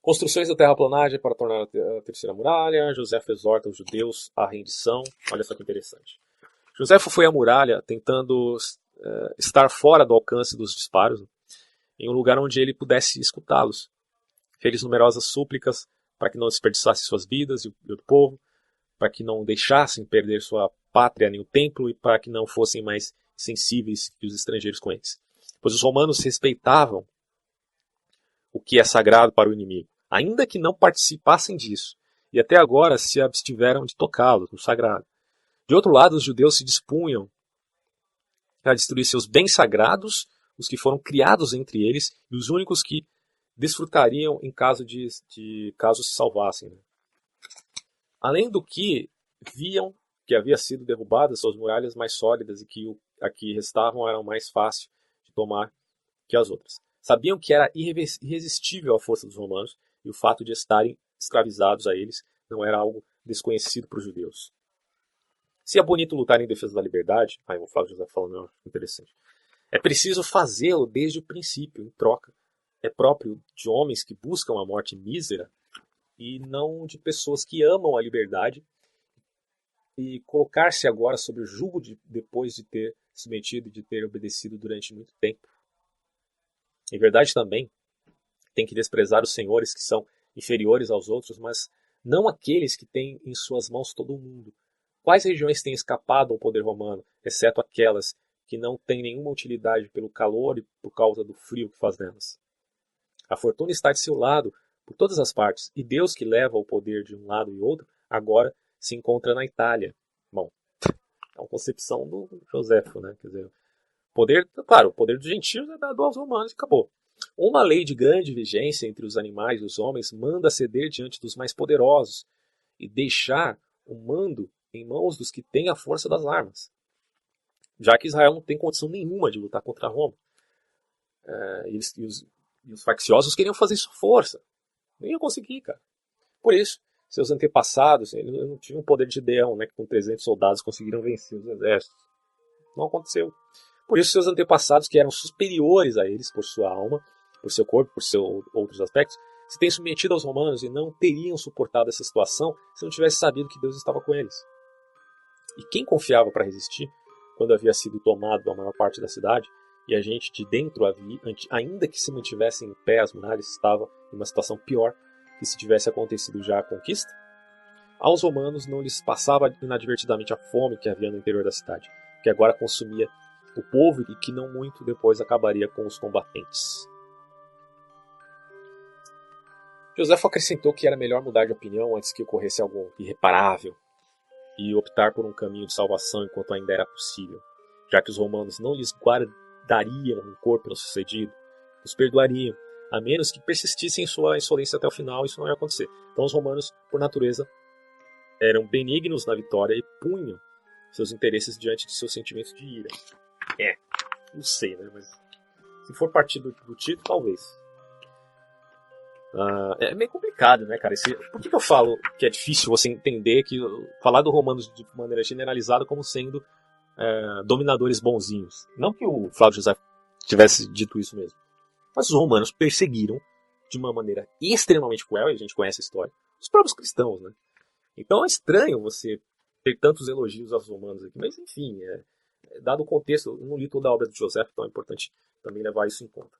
S1: Construções da terraplanagem para tornar a terceira muralha. José exorta os judeus à rendição. Olha só que interessante. José foi à muralha tentando uh, estar fora do alcance dos disparos, né, em um lugar onde ele pudesse escutá-los. Fez numerosas súplicas para que não desperdiçassem suas vidas e o povo, para que não deixassem perder sua pátria nem o templo e para que não fossem mais sensíveis que os estrangeiros com eles. Pois os romanos respeitavam o que é sagrado para o inimigo, ainda que não participassem disso, e até agora se abstiveram de tocá-lo, no sagrado. De outro lado, os judeus se dispunham a destruir seus bens sagrados, os que foram criados entre eles, e os únicos que desfrutariam em caso de, de caso se salvassem. Né? Além do que viam que havia sido derrubadas suas muralhas mais sólidas e que o, a que restavam eram mais fáceis de tomar que as outras. Sabiam que era irresistível a força dos romanos e o fato de estarem escravizados a eles não era algo desconhecido para os judeus. Se é bonito lutar em defesa da liberdade, aí o Flávio José falando, interessante. É preciso fazê-lo desde o princípio, em troca. É próprio de homens que buscam a morte mísera e não de pessoas que amam a liberdade e colocar-se agora sob o jugo de, depois de ter submetido e de ter obedecido durante muito tempo. Em verdade também, tem que desprezar os senhores que são inferiores aos outros, mas não aqueles que têm em suas mãos todo o mundo. Quais regiões têm escapado ao poder romano, exceto aquelas que não têm nenhuma utilidade pelo calor e por causa do frio que faz nelas? A fortuna está de seu lado por todas as partes, e Deus que leva o poder de um lado e outro, agora se encontra na Itália. Bom, é uma concepção do Joséfo, né? Quer dizer, poder, claro, o poder dos gentios é dado aos romanos e acabou. Uma lei de grande vigência entre os animais e os homens manda ceder diante dos mais poderosos e deixar o mando em mãos dos que têm a força das armas, já que Israel não tem condição nenhuma de lutar contra Roma. É, eles, e, os, e, os, facciosos queriam fazer isso força. Não iam conseguir, cara. Por isso, seus antepassados, eles não tinham o poder de Deão, né, que com 300 soldados conseguiram vencer os exércitos. Não aconteceu. Por isso, seus antepassados, que eram superiores a eles por sua alma, por seu corpo, por seus outros aspectos, se têm submetido aos romanos e não teriam suportado essa situação se não tivesse sabido que Deus estava com eles. E quem confiava para resistir quando havia sido tomado a maior parte da cidade e a gente de dentro havia, ainda que se mantivessem em pé as muralhas, estava em uma situação pior que se tivesse acontecido já a conquista? Aos romanos não lhes passava inadvertidamente a fome que havia no interior da cidade, que agora consumia o povo e que não muito depois acabaria com os combatentes. Josefo acrescentou que era melhor mudar de opinião antes que ocorresse algo irreparável e optar por um caminho de salvação enquanto ainda era possível, já que os romanos não lhes guardariam rancor pelo sucedido, os perdoariam, a menos que persistissem em sua insolência até o final, isso não ia acontecer. Então os romanos, por natureza, eram benignos na vitória e punham seus interesses diante de seus sentimentos de ira. É, não sei, né? Mas se for partir do, título, talvez. Uh, é meio complicado, né, cara? Esse, por que, que, eu falo que é difícil você entender que falar do Romanos de maneira generalizada como sendo é, dominadores bonzinhos? Não que o Flávio José tivesse dito isso mesmo, mas os romanos perseguiram de uma maneira extremamente cruel, e a gente conhece a história, os próprios cristãos, né? Então é estranho você ter tantos elogios aos romanos aqui, mas enfim, é, é, dado o contexto, eu não li toda a obra de José, então é importante também levar isso em conta.